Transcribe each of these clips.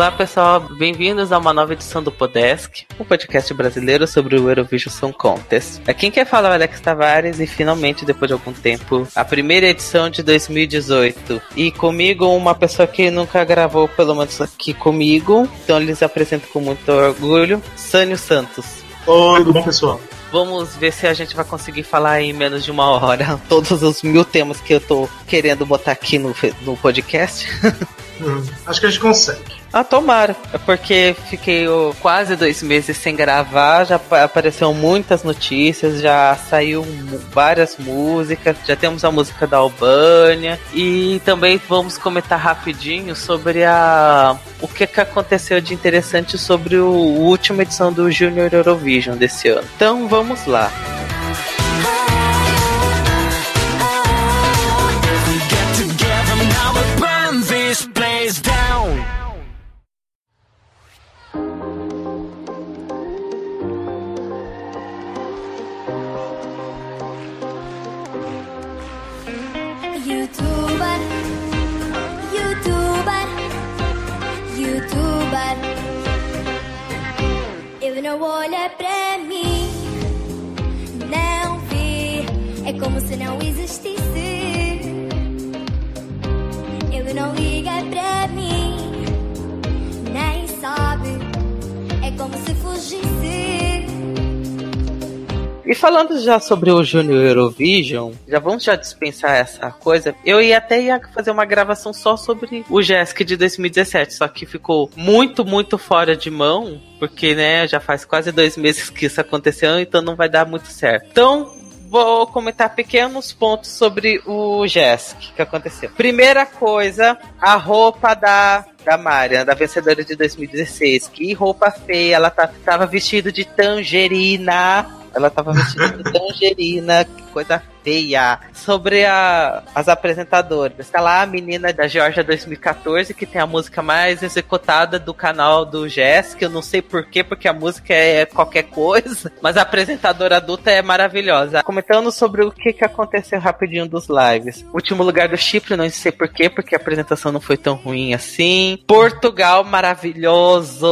Olá pessoal, bem-vindos a uma nova edição do Podesk, um podcast brasileiro sobre o Eurovision Song Contest. Aqui quem quer falar é o Alex Tavares e finalmente, depois de algum tempo, a primeira edição de 2018. E comigo uma pessoa que nunca gravou, pelo menos aqui comigo, então eles apresentam com muito orgulho, Sânio Santos. Oi, tudo bom pessoal? Vamos ver se a gente vai conseguir falar em menos de uma hora todos os mil temas que eu tô querendo botar aqui no, no podcast. Hum, acho que a gente consegue. Ah, tomara. É porque fiquei oh, quase dois meses sem gravar, já apareceram muitas notícias, já saiu várias músicas, já temos a música da Albânia e também vamos comentar rapidinho sobre a o que, que aconteceu de interessante sobre o última edição do Junior Eurovision desse ano. Então vamos lá. Não olha pra mim, não vê, é como se não existisse. Ele não liga pra mim, nem sabe, é como se fugisse. E falando já sobre o Junior Eurovision, já vamos já dispensar essa coisa. Eu ia até ia fazer uma gravação só sobre o Jesk de 2017, só que ficou muito, muito fora de mão, porque né, já faz quase dois meses que isso aconteceu, então não vai dar muito certo. Então, vou comentar pequenos pontos sobre o Jesk que aconteceu. Primeira coisa, a roupa da da Marian, da vencedora de 2016. Que roupa feia, ela tá, tava vestida de tangerina ela tava vestida de tangerina, que coisa Sobre a, as apresentadoras. Tá lá a menina da Georgia 2014, que tem a música mais executada do canal do Jess, que eu não sei porquê, porque a música é qualquer coisa, mas a apresentadora adulta é maravilhosa. Comentando sobre o que, que aconteceu rapidinho dos lives. Último lugar do Chipre, não sei porquê, porque a apresentação não foi tão ruim assim. Portugal, maravilhoso.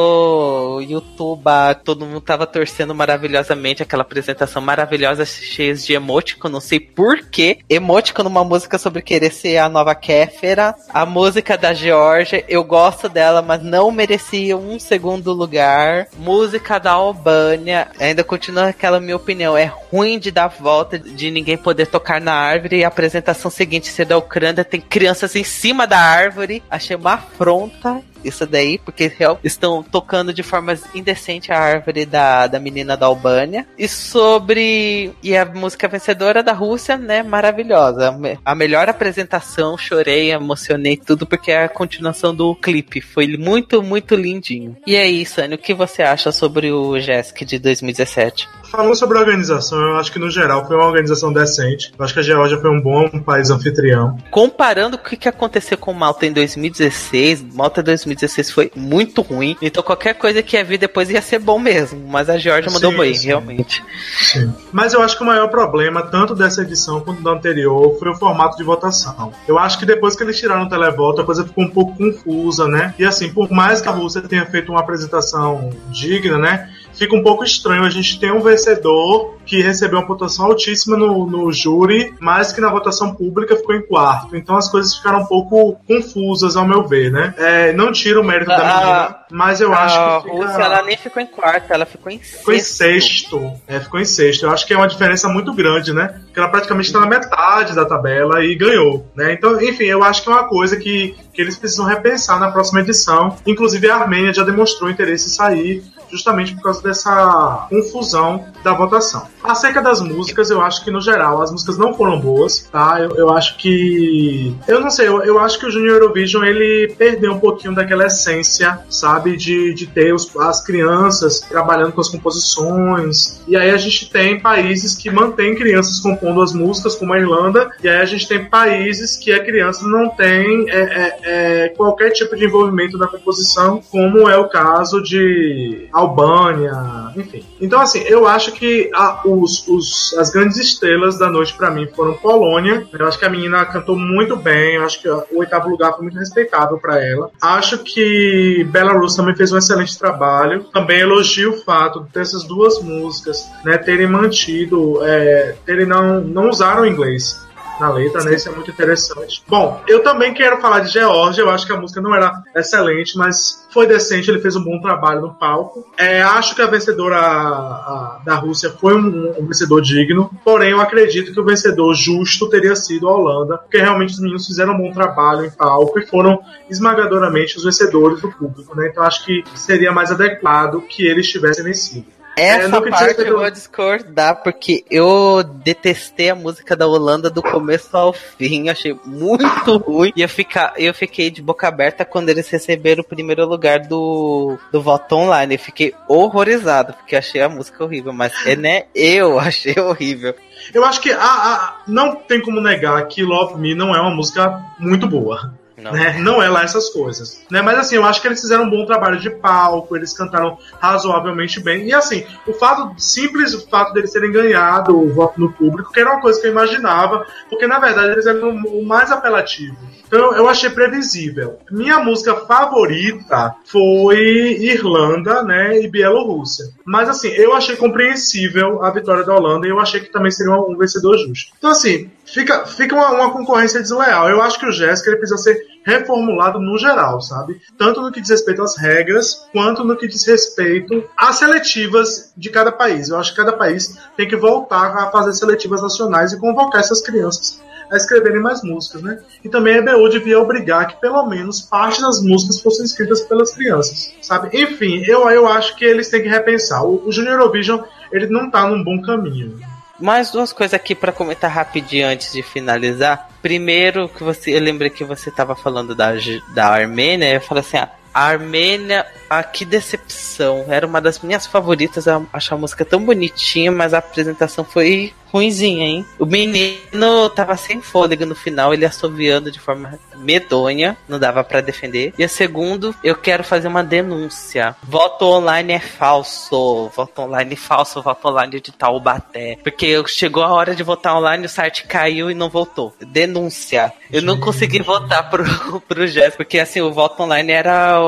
YouTube, todo mundo tava torcendo maravilhosamente aquela apresentação maravilhosa, cheia de emoticon, não sei porquê. Emoticon numa música sobre querer ser a nova Kéfera. A música da Georgia, eu gosto dela, mas não merecia um segundo lugar. Música da Albânia, ainda continua aquela minha opinião, é ruim de dar volta, de ninguém poder tocar na árvore. E a apresentação seguinte ser da Ucrânia, tem crianças em cima da árvore. Achei uma afronta isso daí, porque estão tocando de forma indecente a árvore da, da menina da Albânia. E sobre. E a música vencedora da Rússia, né? Maravilhosa. A melhor apresentação, chorei, emocionei tudo, porque é a continuação do clipe. Foi muito, muito lindinho. E aí, Sânio, o que você acha sobre o Jesk de 2017? Falando sobre a organização, eu acho que no geral foi uma organização decente. Eu acho que a Geórgia foi um bom país anfitrião. Comparando o que aconteceu com Malta em 2016, Malta 2016 foi muito ruim. Então qualquer coisa que ia vir depois ia ser bom mesmo. Mas a Geórgia mandou bem, sim. realmente. Sim. Mas eu acho que o maior problema, tanto dessa edição quanto da anterior, foi o formato de votação. Eu acho que depois que eles tiraram o televoto, a coisa ficou um pouco confusa, né? E assim, por mais que a Rússia tenha feito uma apresentação digna, né? Fica um pouco estranho a gente ter um vencedor que recebeu uma pontuação altíssima no, no júri, mas que na votação pública ficou em quarto. Então as coisas ficaram um pouco confusas, ao meu ver, né? É, não tira o mérito da menina, mas eu acho que. A Rússia, ela nem ficou em quarto, ela ficou em sexto. Ficou em sexto. É, ficou em sexto. Eu acho que é uma diferença muito grande, né? Porque ela praticamente está na metade da tabela e ganhou, né? Então, enfim, eu acho que é uma coisa que, que eles precisam repensar na próxima edição. Inclusive, a Armênia já demonstrou interesse em sair justamente por causa dessa confusão da votação. Acerca das músicas, eu acho que no geral as músicas não foram boas, tá? Eu, eu acho que. Eu não sei, eu, eu acho que o Junior Eurovision ele perdeu um pouquinho daquela essência, sabe? De, de ter os, as crianças trabalhando com as composições. E aí a gente tem países que mantêm crianças compondo as músicas, como a Irlanda, e aí a gente tem países que a criança não tem é, é, é, qualquer tipo de envolvimento na composição, como é o caso de Albânia, enfim. Então, assim, eu acho que a, o os, os- as grandes estrelas da noite pra mim foram Polônia. Eu acho que a menina cantou muito bem. Eu acho que o oitavo lugar foi muito respeitável pra ela. Acho que Belarus também fez um excelente trabalho. Também elogio o fato dessas duas músicas né, terem mantido, é, terem não, não usaram inglês na letra, né? Isso é muito interessante. Bom, eu também quero falar de Georgia. Eu acho que a música não era excelente, mas foi decente. Ele fez um bom trabalho no palco. É, acho que a vencedora a- da Rússia foi um, um vencedor digno. Porém, eu acredito que o vencedor justo teria sido a Holanda, porque realmente os meninos fizeram um bom trabalho em palco e foram esmagadoramente os vencedores do público, né? Então acho que seria mais adequado que eles tivessem vencido. É, Essa diz parte eu vou discordar, porque eu detestei a música da Holanda do começo ao fim, achei muito ruim. E eu, fica, eu fiquei de boca aberta quando eles receberam o primeiro lugar do, do voto online. Eu fiquei horrorizado, porque achei a música horrível, mas é, né, eu achei horrível. Eu acho que a- a- não tem como negar que Love Me não é uma música muito boa. Não. Né? Não é lá essas coisas. Né? Mas assim, eu acho que eles fizeram um bom trabalho de palco, eles cantaram razoavelmente bem. E assim, o fato, simples o fato deles terem ganhado o voto no público, que era uma coisa que eu imaginava, porque na verdade eles eram o mais apelativo. Então eu achei previsível. Minha música favorita foi Irlanda, né, e Bielorrússia. Mas assim, eu achei compreensível a vitória da Holanda e eu achei que também seria um vencedor justo. Então assim, fica, fica uma, uma concorrência desleal. Eu acho que o Jéssica ele precisa ser reformulado no geral, sabe? Tanto no que diz respeito às regras, quanto no que diz respeito às seletivas de cada país. Eu acho que cada país tem que voltar a fazer seletivas nacionais e convocar essas crianças a escreverem mais músicas, né? E também a EBU devia obrigar que pelo menos parte das músicas fossem escritas pelas crianças, sabe? Enfim, eu, eu acho que eles têm que repensar. O, o Junior Eurovision, ele não tá num bom caminho. Mais duas coisas aqui pra comentar rapidinho antes de finalizar. Primeiro, que você, eu lembrei que você tava falando da, da Armênia, eu falei assim, ah, a Armênia, ah, que decepção. Era uma das minhas favoritas, eu acho a música tão bonitinha, mas a apresentação foi ruinzinha, hein? O menino tava sem fôlego no final, ele assoviando de forma medonha, não dava pra defender. E a segundo, eu quero fazer uma denúncia. Voto online é falso. Voto online falso, voto online de Taubaté. Porque chegou a hora de votar online, o site caiu e não voltou. Denúncia. Eu não consegui votar pro, pro Jéssica, porque assim, o voto online era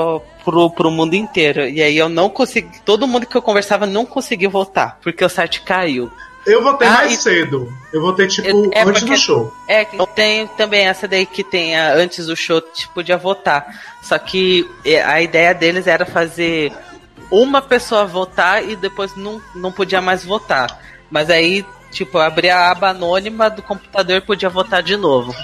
pro, pro mundo inteiro. E aí eu não consegui. Todo mundo que eu conversava não conseguiu votar, porque o site caiu. Eu votei Ah, mais e- cedo. Eu votei, tipo, é antes porque- do show. É, tem também essa daí que tem a- antes do show, tipo, podia votar. Só que é, a ideia deles era fazer uma pessoa votar e depois não, não podia mais votar. Mas aí, tipo, eu abria a aba anônima do computador e podia votar de novo.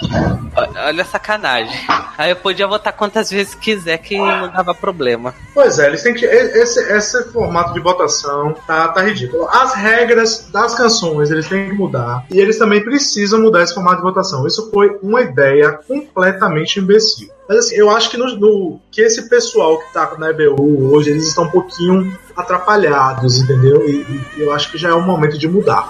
Olha a sacanagem. Aí eu podia votar quantas vezes quiser que não dava problema. Pois é, eles têm que. Esse, esse formato de votação tá, tá ridículo. As regras das canções eles têm que mudar. E eles também precisam mudar esse formato de votação. Isso foi uma ideia completamente imbecil. Mas assim, eu acho que, no, no- que esse pessoal que tá na EBU hoje, eles estão um pouquinho atrapalhados, entendeu? E, e eu acho que já é o momento de mudar.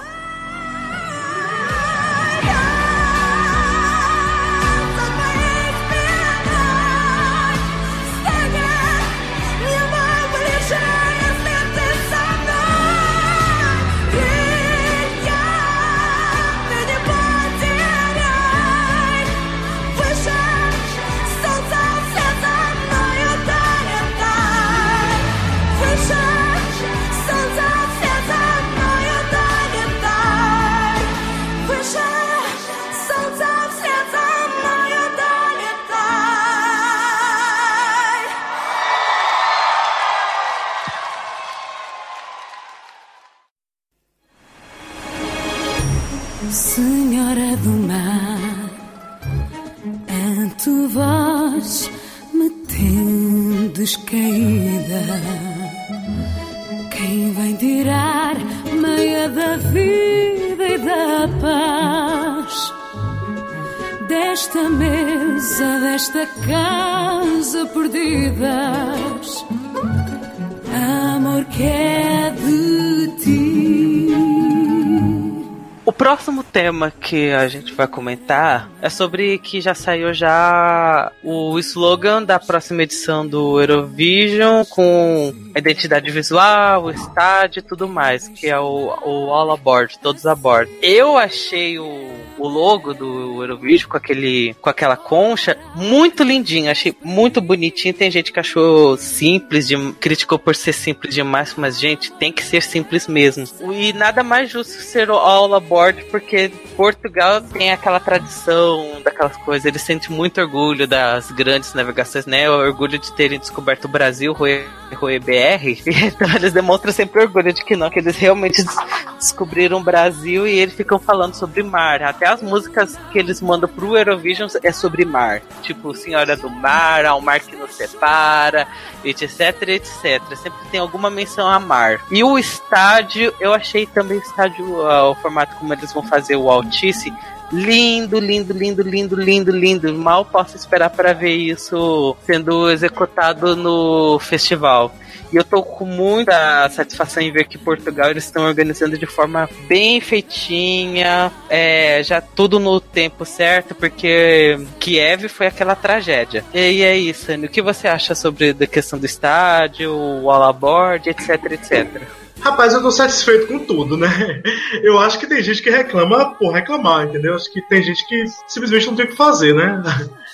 Tema que a gente vai comentar é sobre que já saiu já o slogan da próxima edição do Eurovision com a identidade visual, o estádio e tudo mais, que é o, o All Aboard, todos a bordo. Eu achei o, o logo do Eurovision com aquele com aquela concha muito lindinho, achei muito bonitinho. Tem gente que achou simples, de, criticou por ser simples demais, mas gente, tem que ser simples mesmo. E nada mais justo ser o All Aboard porque Portugal tem aquela tradição daquelas coisas, eles sentem muito orgulho das grandes navegações, né? O orgulho de terem descoberto o Brasil, Rui, Rui BR. Então eles demonstram sempre orgulho de que não, que eles realmente des descobriram o Brasil e eles ficam falando sobre mar. Até as músicas que eles mandam pro Eurovision é sobre mar. Tipo, Senhora do Mar, Ao Mar que nos separa, etc, etc. Sempre tem alguma menção a mar. E o estádio, eu achei também o estádio, uh, o formato como eles vão fazer o Altice, lindo, lindo, lindo, lindo, lindo, lindo. Mal posso esperar para ver isso sendo executado no festival. E eu tô com muita satisfação em ver que Portugal eles estão organizando de forma bem feitinha, é, já tudo no tempo certo, porque Kiev foi aquela tragédia. E é isso, Anny. O que você acha sobre a questão do estádio, o all aboard, etc, etc? Rapaz, eu tô satisfeito com tudo, né? Eu acho que tem gente que reclama por reclamar, entendeu? Acho que tem gente que simplesmente não tem o que fazer, né?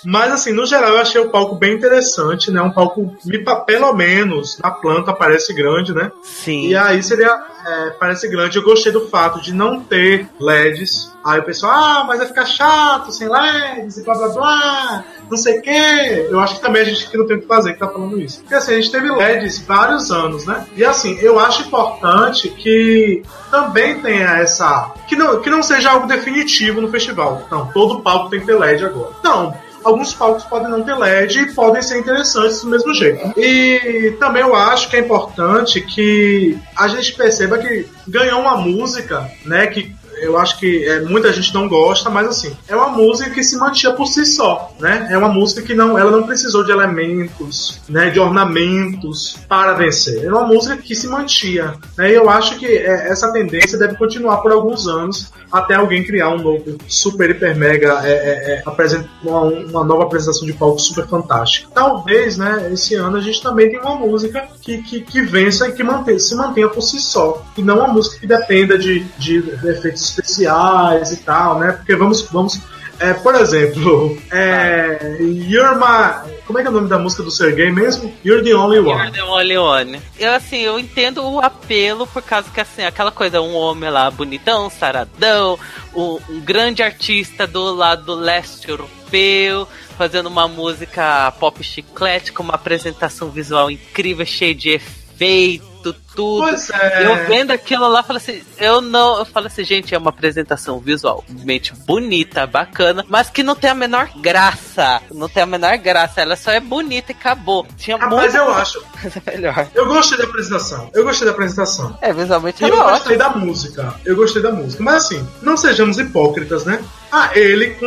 Mas, assim, no geral, eu achei o palco bem interessante, né? Um palco, pelo menos, na planta parece grande, né? Sim. E aí seria. É, parece grande. Eu gostei do fato de não ter LEDs. Aí o pessoal, ah, mas vai ficar chato sem LEDs e blá blá blá, não sei o quê. Eu acho que também a gente que não tem o que fazer que tá falando isso. Porque assim, a gente teve LEDs vários anos, né? E assim, eu acho importante que também tenha essa. Que não, que não seja algo definitivo no festival. Não, todo palco tem que ter LED agora. Não, alguns palcos podem não ter LED e podem ser interessantes do mesmo jeito. E também eu acho que é importante que a gente perceba que ganhou uma música, né, que eu acho que é, muita gente não gosta, mas assim, é uma música que se mantinha por si só, né? É uma música que não, ela não precisou de elementos, né, de ornamentos para vencer. É uma música que se mantinha, né? E eu acho que é, essa tendência deve continuar por alguns anos até alguém criar um novo super hiper mega é, é, é uma, uma, nova apresentação de palco super fantástica. Talvez, né, esse ano a gente também tenha uma música que, que, que vença e que mantém, se mantenha por si só, e não uma música que dependa de, de efeitos especiais e tal, né? Porque vamos, vamos é, por exemplo, é, You're My. Como é que é o nome da música do Sergei mesmo? You're the Only One. You're the Only One. Eu, assim, eu entendo o apelo por causa que, assim, aquela coisa, um homem lá bonitão, saradão, um, um grande artista do lado leste europeu, fazendo uma música pop chiclete com uma apresentação visual incrível, cheia de efeitos tudo. Pois é. Eu vendo aquilo lá, falei assim, eu não, eu falo assim, gente, é uma apresentação visualmente bonita, bacana, mas que não tem a menor graça. Não tem a menor graça, ela só é bonita e acabou. Tinha ah, mas eu acho. Melhor. Eu gostei da apresentação. Eu gostei da apresentação. É, visualmente e é eu ótimo. gostei da música. Eu gostei da música. Mas assim, não sejamos hipócritas, né? Ah, ele,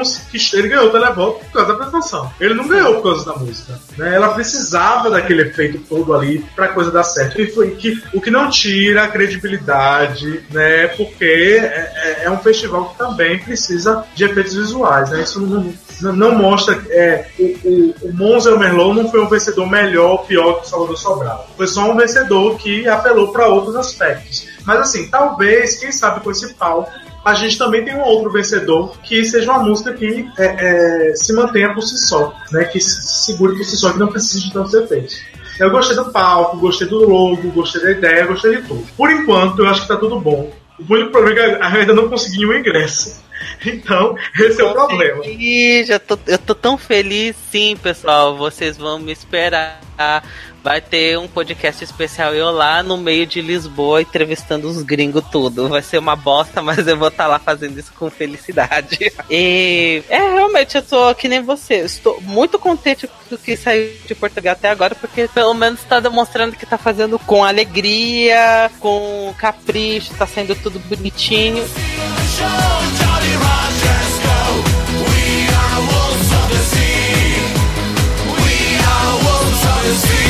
ele ganhou o televoto por causa da apresentação. Ele não ganhou por causa da música. Né? Ela precisava daquele efeito todo ali pra coisa dar certo. E foi que o que não tira a credibilidade, né? Porque é, é, é um festival que também precisa de efeitos visuais, né? Isso não, não, mostra. É, o, o, o Monza o Merlot não foi um vencedor melhor ou pior que o Salvador Sobral. Foi só um vencedor que apelou para outros aspectos. Mas assim, talvez, quem sabe com esse palco, a gente também tem um outro vencedor que seja uma música que é, é, se mantenha por si só, né? Que se segure por si só, que não precise de tantos efeitos. Eu gostei do palco, gostei do logo, gostei da ideia, gostei de tudo. Por enquanto, eu acho que tá tudo bom. O único problema é que eu ainda não consegui um ingresso. Então, esse é o problema. Já tô, eu tô tão feliz, sim, pessoal. Vocês vão me esperar vai ter um podcast especial eu lá no meio de Lisboa entrevistando os gringos tudo. Vai ser uma bosta, mas eu vou estar tá lá fazendo isso com felicidade. E é realmente eu tô que nem você. Estou muito contente com o que saiu de Portugal até agora, porque pelo menos está demonstrando que está fazendo com alegria, com capricho, está sendo tudo bonitinho. since he's ever turned out yeah,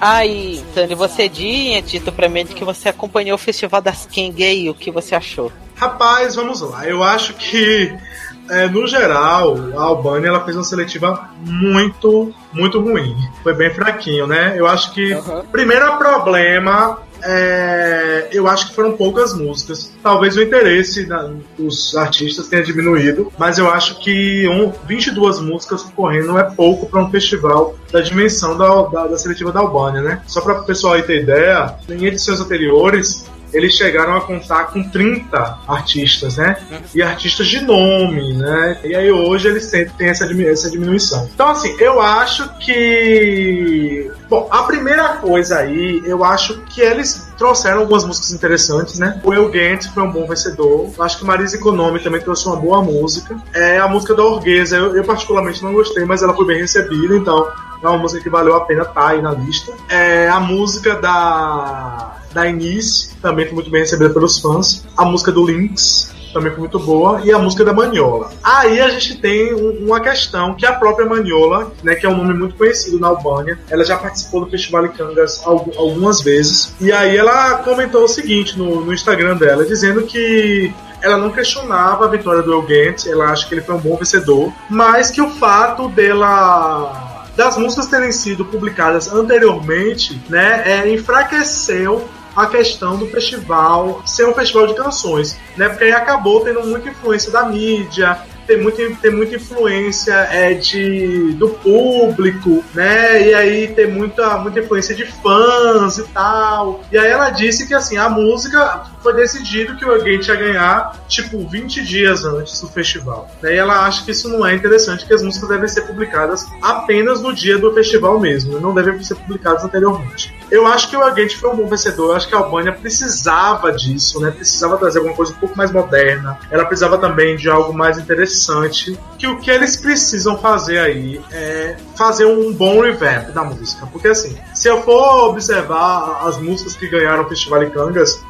Aí, Tani, você é tinha dito pra mim que você acompanhou o Festival das King e o que você achou? Rapaz, vamos lá. Eu acho que é, no geral, a Albânia ela fez uma seletiva muito, muito ruim. Foi bem fraquinho, né? Eu acho que, primeiro problema, é, eu acho que foram poucas músicas. Talvez o interesse da- dos artistas tenha diminuído, mas eu acho que um, 22 músicas concorrendo é pouco para um festival da dimensão da, da, da seletiva da Albânia, né? Só para o pessoal aí ter ideia, em edições anteriores eles chegaram a contar com 30 artistas, né? E artistas de nome, né? E aí hoje eles têm, têm essa, essa diminuição. Então, assim, eu acho que. Bom, a primeira coisa aí, eu acho que eles trouxeram algumas músicas interessantes, né? O El Gant foi um bom vencedor. Eu acho que Marisa Economy também trouxe uma boa música. É a música da Orguesa, eu, eu particularmente não gostei, mas ela foi bem recebida, então é uma música que valeu a pena estar aí na lista. É a música da da Inis também foi muito bem recebida pelos fãs. A música do Lynx também foi muito boa e a música da Maniola. Aí a gente tem um- uma questão que a própria Maniola, né, que é um nome muito conhecido na Albânia, ela já participou do Festival de Cangas algu- algumas vezes e aí ela comentou o seguinte no, no Instagram dela, dizendo que ela não questionava a vitória do Elgant, ela acha que ele foi um bom vencedor, mas que o fato dela das músicas terem sido publicadas anteriormente, né, é, enfraqueceu a questão do festival ser um festival de canções, né? Porque aí acabou tendo muita influência da mídia, tem muita, tem muita influência é, de, do público, né? E aí tem muita, muita influência de fãs e tal. E aí ela disse que assim, a música foi decidido que o Gate ia ganhar, tipo, 20 dias antes do festival. E ela acha que isso não é interessante, que as músicas devem ser publicadas apenas no dia do festival mesmo, não devem ser publicadas anteriormente. Eu acho que o Agente foi um bom vencedor, eu acho que a Albânia precisava disso, né? Precisava trazer alguma coisa um pouco mais moderna. Ela precisava também de algo mais interessante. Que o que eles precisam fazer aí é fazer um bom revamp da música. Porque assim, se eu for observar as músicas que ganharam o Festival de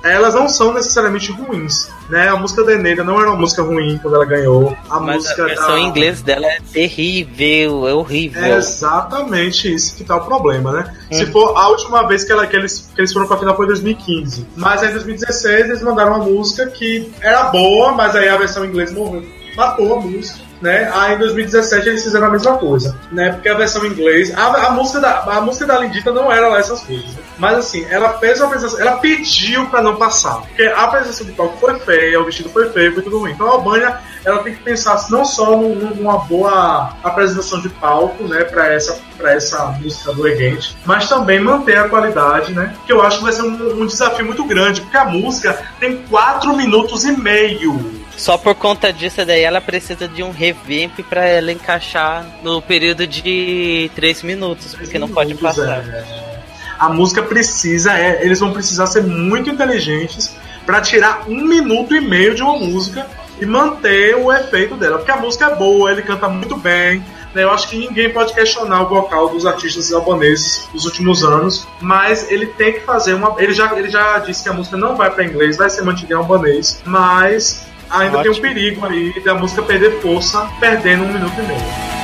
elas não são necessariamente ruins. Né? A música da Eneida não era uma música ruim quando ela ganhou. A Mas música a versão da... em inglês dela é terrível, é horrível. É exatamente isso que tá o problema, né? Se Hum. for a última vez que, ela, que, eles, que eles foram pra final foi em 2015. Mas aí em 2016 eles mandaram uma música que era boa, mas aí a versão em inglês morreu. Matou a música. Né? Aí em 2017 eles fizeram a mesma coisa, né? Porque a versão em inglês, a, a música da a música da Lindita não era lá essas coisas. Mas assim, ela fez uma apresentação, ela pediu pra não passar, porque a apresentação de palco foi feia, o vestido foi feio, foi tudo ruim. Então a Albânia, ela tem que pensar não só num- numa boa apresentação de palco, né, para essa para essa música do Egente, mas também manter a qualidade, né? Que eu acho que vai ser um, um desafio muito grande, porque a música tem 4 minutos e meio. Só por conta disso daí ela precisa de um revamp pra ela encaixar no período de 3 minutos, porque não pode passar. é. A música precisa, é, eles vão precisar ser muito inteligentes para tirar um minuto e meio de uma música e manter o efeito dela. Porque a música é boa, ele canta muito bem. né? Eu acho que ninguém pode questionar o vocal dos artistas albaneses dos últimos anos, mas ele tem que fazer uma. Ele já, ele já disse que a música não vai para inglês, vai ser mantida em albanês, mas ainda tem um Ótimo. perigo aí da música perder força, perdendo um minuto e meio.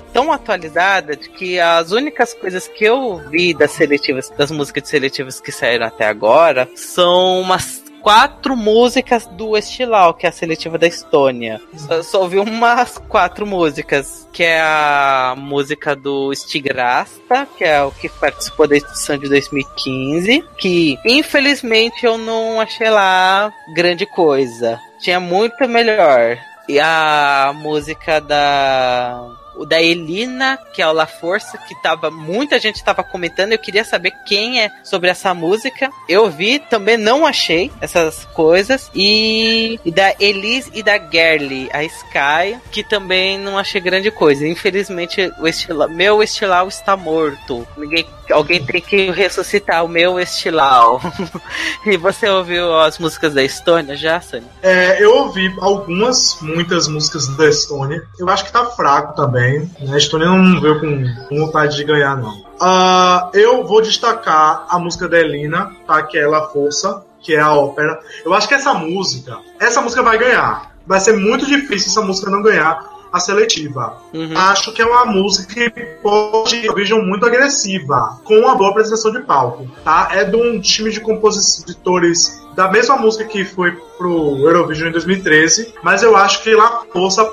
Tão atualizada de que as únicas coisas que eu vi das seletivas, das músicas de seletivas que saíram até agora, são umas quatro músicas do Estilau, que é a seletiva da Estônia. Só, só ouvi umas quatro músicas, que é a música do Stigrasta, que é o que participou da edição de 2015, que infelizmente eu não achei lá grande coisa. Tinha muito melhor. E a música da o da Elina, que é o La Força, que tava muita gente tava comentando, eu queria saber quem é sobre essa música. Eu vi, também não achei essas coisas e, e da Elise e da Gerly, a Sky, que também não achei grande coisa. Infelizmente, o estila, meu estilau está morto. Ninguém Alguém tem que ressuscitar o meu estilau. e você ouviu as músicas da Estônia já, Sani? É, eu ouvi algumas, muitas músicas da Estônia. Eu acho que tá fraco também. Né? A Estônia não veio com, vontade de ganhar, não. Ah, eu vou destacar a música da Elina, tá? Que é La Força, que é a ópera. Eu acho que essa música, essa música vai ganhar. Vai ser muito difícil essa música não ganhar a seletiva. Uhum. Acho que é uma música que pode Eurovision muito agressiva, com uma boa apresentação de palco, tá? É de um time de compositores da mesma música que foi pro Eurovision em 2013, mas eu acho que lá força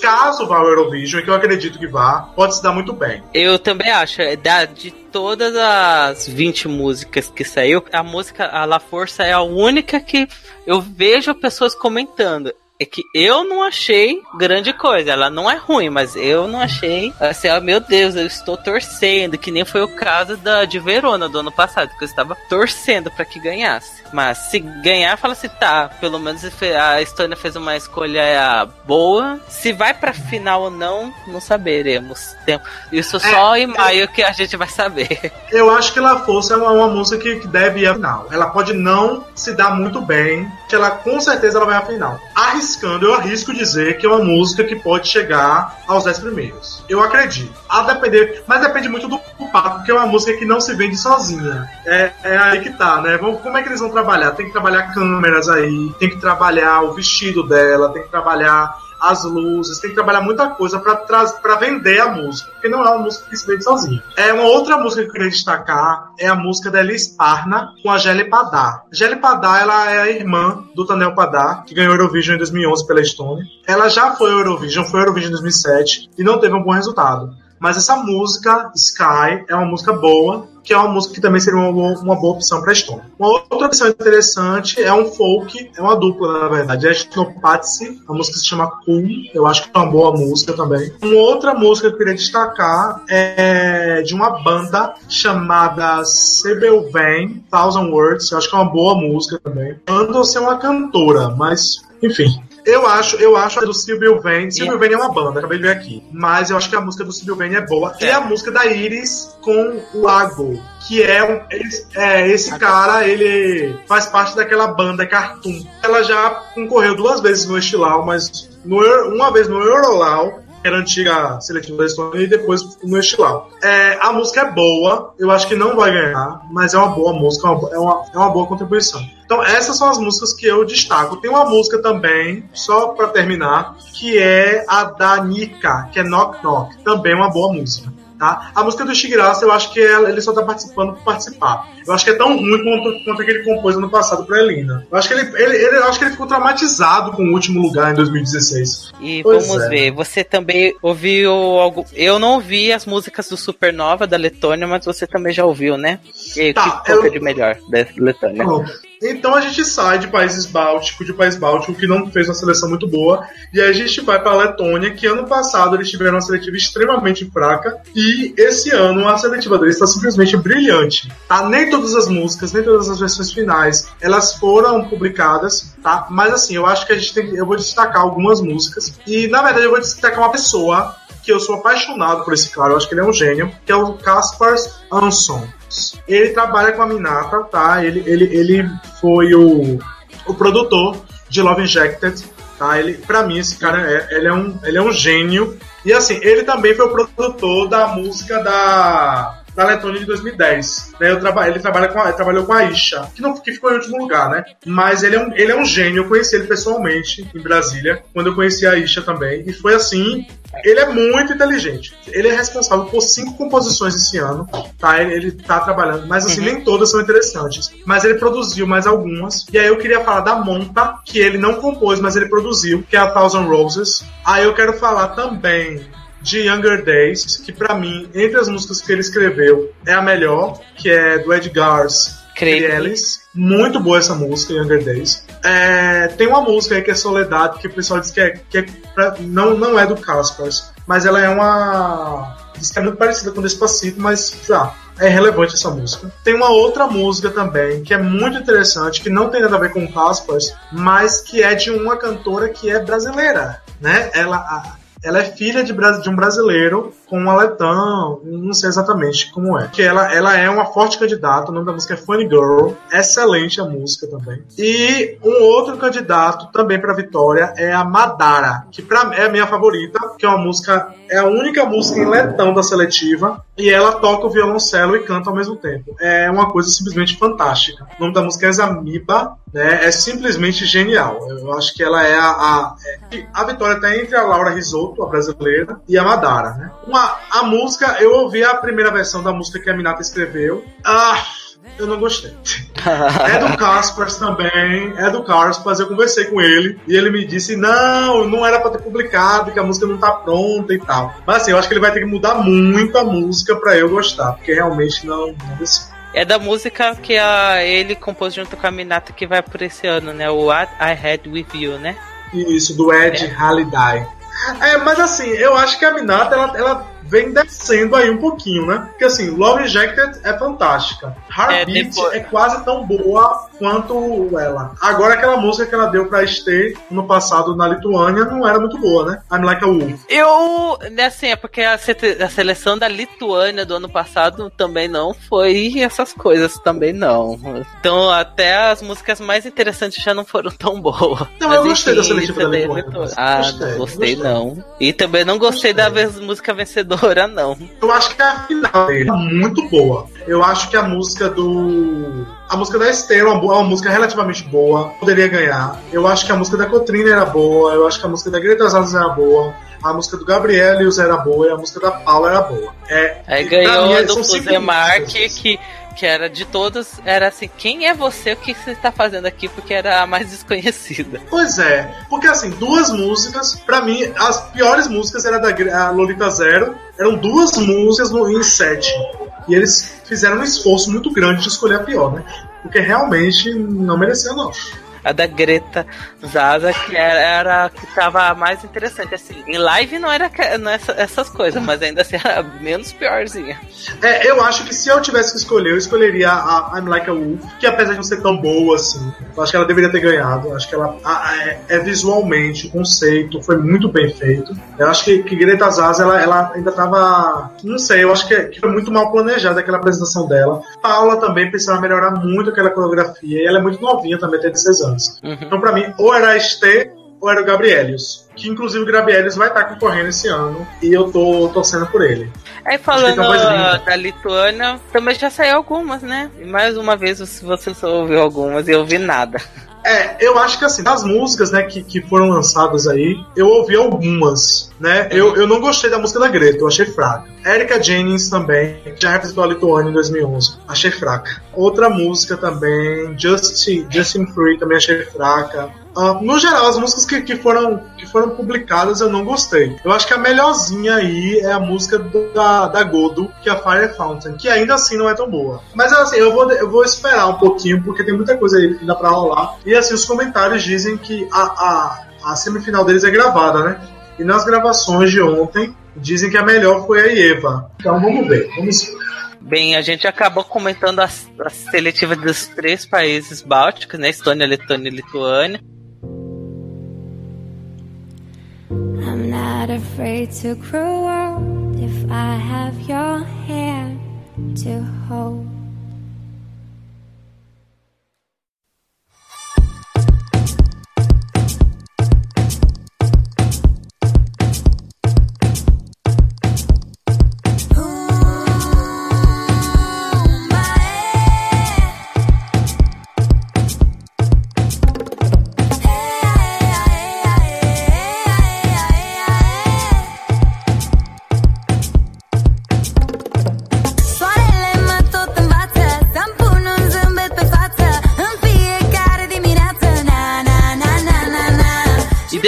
caso vá ao Eurovision, que eu acredito que vá, pode se dar muito bem. Eu também acho, é da, de todas as 20 músicas que saiu, a música a La Força é a única que eu vejo pessoas comentando. É que eu não achei grande coisa. Ela não é ruim, mas eu não achei. Assim, ó, meu Deus, eu estou torcendo. Que nem foi o caso da de Verona do ano passado, que eu estava torcendo para que ganhasse. Mas se ganhar, fala assim, tá. Pelo menos a Estônia fez uma escolha boa. Se vai pra final ou não, não saberemos. Isso só em maio que a gente vai saber. Eu acho que La Força é uma, uma música que, que deve ir à final. Ela pode não se dar muito bem, que ela com certeza ela vai à final. Arriscando, eu arrisco dizer que é uma música que pode chegar aos 10 primeiros. Eu acredito. A depender, mas depende muito do papo, porque é uma música que não se vende sozinha. É, é aí que tá, né? Como é que eles vão trabalhar? Tem que trabalhar câmeras aí, tem que trabalhar o vestido dela, tem que trabalhar as luzes, tem que trabalhar muita coisa pra vender a música, porque não é uma música que se vende sozinha. É uma outra música que eu queria destacar é a música da Elis Parna com a Gelly Padá. Gelly Padá, ela é a irmã do Tanel Padá, que ganhou Eurovision em 2011 pela Estônia. Ela já foi Eurovision, foi Eurovision em 2007 e não teve um bom resultado. Mas essa música, Sky, é uma música boa, que é uma música que também seria uma boa, uma boa opção para Estônia. Uma outra opção interessante é um folk, é uma dupla, na verdade, é Snopatsi, a música se chama Cool, eu acho que é uma boa música também. Uma outra música que eu queria destacar é de uma banda chamada Sebelven, Thousand Words, eu acho que é uma boa música também. Ando ser uma cantora, mas, enfim. Eu acho, eu acho a do Silvio Vane. Silvio Vane é uma banda, acabei de ver aqui. Mas eu acho que a música do Silvio Vane é boa. E a música da Iris com o Lago. Que é, um, esse, é esse cara, ele faz parte daquela banda Cartoon. Ela já concorreu duas vezes no Estilau, mas no, uma vez no Eurolau, era antiga seletiva da Estônia, e depois no Estilau. É, a música é boa, eu acho que não vai ganhar, mas é uma boa música, é uma, é uma, é uma boa contribuição. Então, essas são as músicas que eu destaco. Tem uma música também, só pra terminar, que é a da Nika, que é Knock Knock. Também uma boa música. Tá? A música do Shigraça, eu acho que ele só tá participando por participar. Eu acho que é tão ruim quanto, quanto aquele que ele compôs ano passado pra Elina. Eu acho que ele, ele, ele- eu acho que ele ficou traumatizado com o último lugar em 2016. E Pois vamos é. ver, você também ouviu algo. Eu não ouvi as músicas do Supernova da Letônia, mas você também já ouviu, né? E Tá, que eu- de melhor da Letônia. Pronto. Então a gente sai de países bálticos, de país báltico que não fez uma seleção muito boa, e aí a gente vai para a Letônia, que ano passado eles tiveram uma seletiva extremamente fraca, e esse ano a seletiva deles está simplesmente brilhante. Tá? Nem todas as músicas, nem todas as versões finais, elas foram publicadas, tá? Mas assim, eu acho que a gente tem, eu vou destacar algumas músicas, e na verdade eu vou destacar uma pessoa que eu sou apaixonado por esse cara, eu acho que ele é um gênio, que é o Caspar Anson. Ele trabalha com a Minata, tá? Ele, ele, ele foi o, o produtor de Love Injected, tá? Ele, pra mim, esse cara é, ele é, um, ele é um gênio. E assim, ele também foi o produtor da música da, da Letônia de 2010. Né? Eu traba, ele trabalha com a, ele trabalhou com a Isha, que, não, que ficou em último lugar, né? Mas ele é, um, ele é um gênio. Eu conheci ele pessoalmente em Brasília, quando eu conheci a Isha também. E foi assim, Ele é muito inteligente. Ele é responsável por cinco composições esse ano, tá? Ele, ele tá trabalhando, mas assim, nem todas são interessantes. Mas ele produziu mais algumas. E aí eu queria falar da Monta, que ele não compôs, mas ele produziu, que é a Thousand Roses. Aí eu quero falar também de Younger Days, que pra mim, entre as músicas que ele escreveu, é a melhor, que é do Edgars Creio. Ellis. Muito boa essa música, Younger Days. É, tem uma música aí que é Soledade, que o pessoal diz que, é, que é pra- não, não é do Caspers, mas ela é uma. Diz que é muito parecida com Despacito, mas já. É relevante essa música. Tem uma outra música também que é muito interessante, que não tem nada a ver com Caspers, mas que é de uma cantora que é brasileira, né? Ela, ela é filha de, de um brasileiro com um aletão, não sei exatamente como é. Que ela, ela é uma forte candidata, o nome da música é Funny Girl, excelente a música também. E um outro candidato também para vitória é a Madara, que pra, é a minha favorita, que é uma música, é a única música em letão da seletiva, e ela toca o violoncelo e canta ao mesmo tempo. É uma coisa simplesmente fantástica. O nome da música é Zamiba, né? É simplesmente genial. Eu acho que ela é a. A, é- a vitória está entre a Laura Risotto, a brasileira, e a Madara, né? Uma, a música, eu ouvi a primeira versão da música que a Minata escreveu. Ah! Eu não gostei. É do Caspers também, é do Caspers. Eu conversei com ele e ele me disse: não, não era pra ter publicado, que a música não tá pronta e tal. Mas assim, eu acho que ele vai ter que mudar muito a música pra eu gostar, porque realmente não, não desceu. É da música que a, ele compôs junto com a Minata que vai por esse ano, né? O What I Had With You, né? Isso, do Ed Halliday. É, mas assim, eu acho que a Minata ela, ela vem descendo aí um pouquinho, né? Porque assim, Love Injected é fantástica. Heartbeat É, depois- é quase tão boa quanto ela. Agora aquela música que ela deu pra Stay no passado na Lituânia não era muito boa, né? I'm Like a Wolf. Eu, né, assim, é porque a, seleção da Lituânia do ano passado também não foi essas coisas, também não. Então, até as músicas mais interessantes já não foram tão boas. Não, eu gostei da seletiva isso da é Lituânia, mas Ah, gostei, não gostei, gostei. não. E também não gostei, da vez, música vencedora, não. Eu acho que a final dele é muito boa. Eu acho que a música do. A música da Esther é uma, boa- é uma música relativamente boa, poderia ganhar. Eu acho que a música da Cotrina era boa, eu acho que a música da Greta Asas era boa, a música do Gabrielius era boa e a música da Paula era boa. É, Aí e ganhou mim, a do músicas. que, que era de todos, era assim, quem é você, o que você está fazendo aqui, porque era a mais desconhecida. Pois é, porque assim, duas músicas, pra mim, as piores músicas era da Lolita Zero, eram duas músicas no, em. E eles fizeram um esforço muito grande de escolher a pior, né? Porque realmente não merecia, não. A da Greta Zaza, que era, era que tava mais interessante. Assim, em live não era não essa- essas coisas, mas ainda assim era menos piorzinha. É, eu acho que se eu tivesse que escolher, eu escolheria a I'm Like a Wolf, que apesar de não ser tão boa assim, eu acho que ela deveria ter ganhado. Acho que ela a- a- é, é visualmente, o conceito foi muito bem feito. Eu acho que, que Greta Zaz, ela, ela ainda tava. Não sei, eu acho que, que foi muito mal planejada aquela apresentação dela. Paula também precisava melhorar muito aquela coreografia, e ela é muito novinha também, tem 16 anos. Uhum. Então, pra mim, ou era a Esther ou era o Gabrielius. Que inclusive o Gabrielius vai estar concorrendo esse ano. E eu tô torcendo por ele. Aí Acho falando tá da Lituânia, também já saiu algumas, né? E mais uma vez, se você só ouviu algumas e eu ouvi nada. É, eu acho que assim, das músicas, né, que, que foram lançadas aí, eu ouvi algumas, né? Eu, eu não gostei da música da Greta, eu achei fraca. Erika Jennings também, que já representou a Lituânia em 2011, achei fraca. Outra música também, Justin, Justin Free, também achei fraca. Ah, no geral, as músicas que, que, foram, que foram publicadas eu não gostei. Eu acho que a melhorzinha aí é a música da, da Godo, que é a Fire Fountain, que ainda assim não é tão boa. Mas assim, eu vou, eu vou esperar um pouquinho, porque tem muita coisa aí que dá pra rolar. E assim, os comentários dizem que a, a, a semifinal deles é gravada, né? E nas gravações de ontem, dizem que a melhor foi a Eva. Então vamos ver, vamos ver. Bem, a gente acabou comentando as, as seletivas dos três países bálticos, né? Estônia, Letônia e Lituânia. Not afraid to grow old if I have your hand to hold.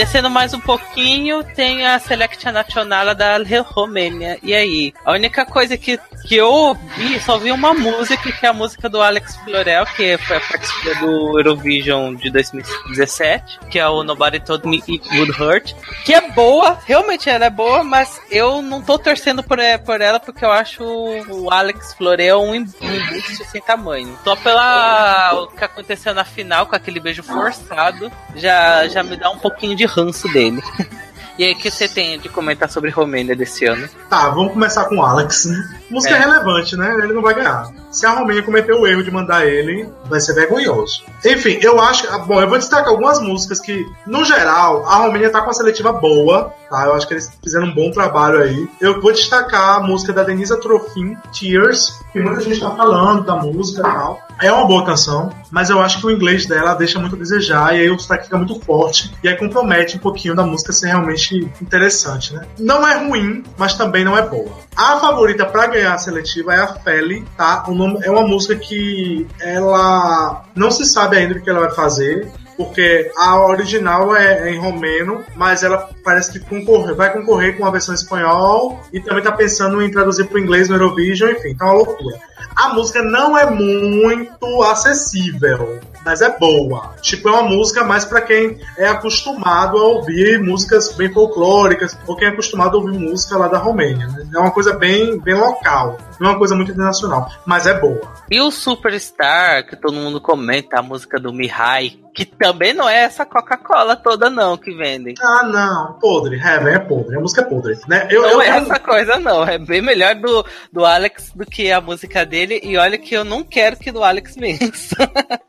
Descendo mais um pouquinho, tem a Selection Nacional da Romênia. E aí? A única coisa que, que eu só vi uma música, que é a música do Alex Florel, que foi a participação do Eurovision de 2017, que é o Nobody Told Me It Would Hurt, que é boa, realmente ela é boa, mas eu não tô torcendo por, por ela porque eu acho o Alex Florel um embuste sem tamanho. Só pela o que aconteceu na final com aquele beijo forçado, já, já me dá um pouquinho de ranço dele. E aí, o que você tem de comentar sobre Romênia desse ano? Tá, vamos começar com o Alex? Música É. relevante, né? Ele não vai ganhar. Se a Romênia cometeu o erro de mandar ele, vai ser vergonhoso. Enfim, eu acho. ah, Bom, eu vou destacar algumas músicas que, no geral, a Romênia tá com uma seletiva boa, tá? Eu acho que eles fizeram um bom trabalho aí. Eu vou destacar a música da Denisa Trofim, Tears, que muita gente tá falando da música e tal. É uma boa canção, mas eu acho que o inglês dela deixa muito a desejar, e aí o destaque fica muito forte, e aí compromete um pouquinho da música ser realmente interessante, né? Não é ruim, mas também não é boa. A favorita pra ganhar a seletiva é a Feli, tá? O nome, é uma música que ela não se sabe ainda o que ela vai fazer, porque a original é, é em romeno, mas ela parece que concorre, vai concorrer com a versão espanhol e também tá pensando em traduzir para o inglês no Eurovision, enfim, tá uma loucura. A música não é muito acessível, mas é boa. Tipo, é uma música mais para quem é acostumado a ouvir músicas bem folclóricas ou quem é acostumado a ouvir música lá da Romênia. né? É uma coisa bem, bem local, não é uma coisa muito internacional, mas é boa. E o Superstar, que todo mundo comenta, a música do Mihai, que também não é essa Coca-Cola toda não que vendem. Ah, não, podre, Heaven é podre, a música é podre. Né? Eu, Não eu, é eu- essa coisa não, é bem melhor do, do Alex do que a música dele, e olha que eu não quero que do Alex vença.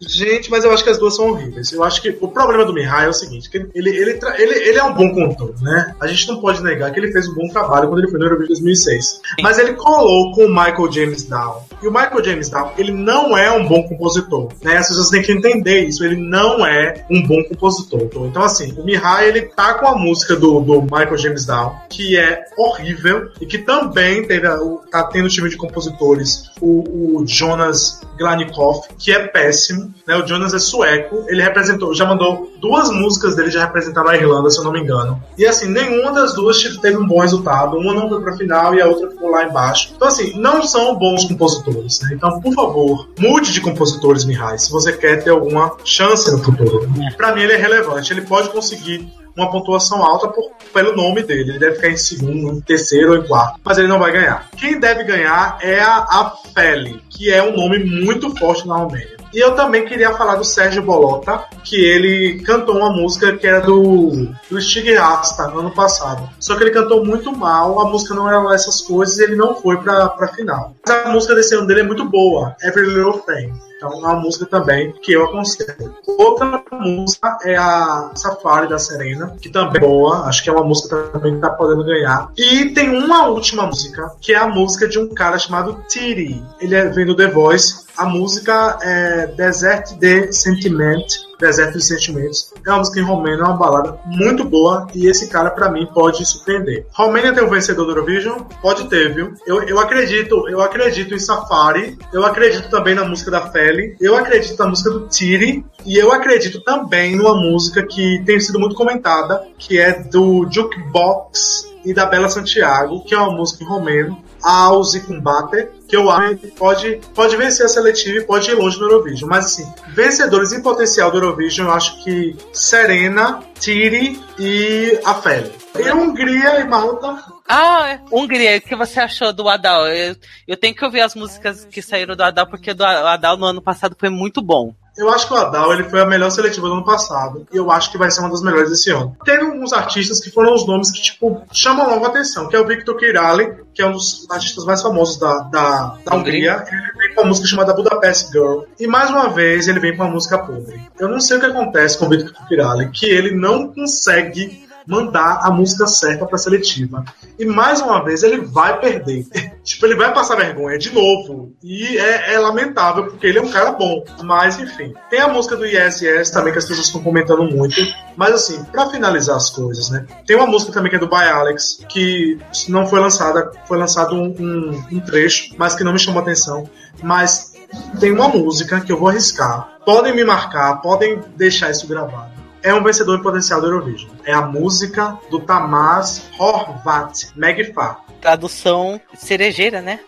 Gente, mas eu acho que as duas são horríveis. Eu acho que o problema do Mihai é o seguinte: que ele, ele, ele, ele, é um bom cantor, né? A gente não pode negar que ele fez um bom trabalho quando ele foi no Eurovision 2006. Mas ele colou com o Michael James Down. E o Michael James Down, ele não é um bom compositor, né? As pessoas têm que entender isso. Ele não é um bom compositor. Então, assim, o Mihai, ele tá com a música do, do Michael James Down, que é horrível e que também teve, o- tá tendo time de compositores, o, o Jonas Glanikoff, que é péssimo, né? O Jonas é sueco, ele representou, já mandou duas músicas dele já representaram a Irlanda, se eu não me engano. E assim, nenhuma das duas teve um bom resultado, uma não foi pra final e a outra ficou lá embaixo. Então assim, não são bons compositores, né? Então, por favor, mude de compositores, Mihai, se você quer ter alguma chance no futuro. Pra mim ele é relevante, ele pode conseguir uma pontuação alta por- pelo nome dele. Ele deve ficar em segundo, em terceiro ou em quarto, mas ele não vai ganhar. Quem deve ganhar é a, a Feli, que é um nome muito forte na Romênia. E eu também queria falar do Sérgio Bolota, que ele cantou uma música que era do, do Stig Rasta ano passado. Só que ele cantou muito mal, a música não era essas coisas e ele não foi pra, pra final. Mas a música desse ano dele é muito boa, Every Little Thing. Então é uma música também que eu aconselho. Outra música é a Safari da Serena, que também é boa, acho que é uma música também que tá podendo ganhar. E tem uma última música, que é a música de um cara chamado Tiri. Ele é, vem do The Voice. A música é Desert de Sentiment, Deserto de Sentimentos. É uma música em romeno, é uma balada muito boa e esse cara pra mim pode surpreender. Romênia tem um vencedor do Eurovision? Pode ter, viu? Eu, eu acredito, eu acredito em Safari, eu acredito também na música da Feli, eu acredito na música do Tiri e eu acredito também numa música que tem sido muito comentada, que é do Jukebox e da Bela Santiago, que é uma música em romeno, Auzi Combate, que eu acho que pode, pode vencer a seletiva e pode ir longe no Eurovision. Mas assim, vencedores em potencial do Eurovision, eu acho que Serena, Tiri e a Feli. E Hungria e Malta. Ah, é. Hungria, o que você achou do Adal? Eu, eu tenho que ouvir as músicas que saíram do Adal, porque do Adal no ano passado foi muito bom. Eu acho que o Adal ele foi a melhor seletiva do ano passado. E eu acho que vai ser uma das melhores desse ano. Teve alguns artistas que foram os nomes que, tipo, chamam logo a atenção, que é o Victor Kirali, que é um dos artistas mais famosos da, da, da Hungria. Ele vem com uma música chamada Budapest Girl. E mais uma vez ele vem com uma música podre. Eu não sei o que acontece com o Victor Kirali, que ele não consegue mandar a música certa pra seletiva. E mais uma vez ele vai perder. tipo, ele vai passar vergonha de novo. E é, é lamentável, porque ele é um cara bom. Mas enfim. Tem a música do Yes Yes também, que as pessoas estão comentando muito. Mas assim, pra finalizar as coisas, né? Tem uma música também que é do By Alex, que não foi lançada, foi lançado um, um- um trecho, mas que não me chamou atenção. Mas tem uma música que eu vou arriscar. Podem me marcar, podem deixar isso gravado. É um vencedor em potencial do Eurovision. É a música do Tamás Horvat, Megfar. Tradução cerejeira, né?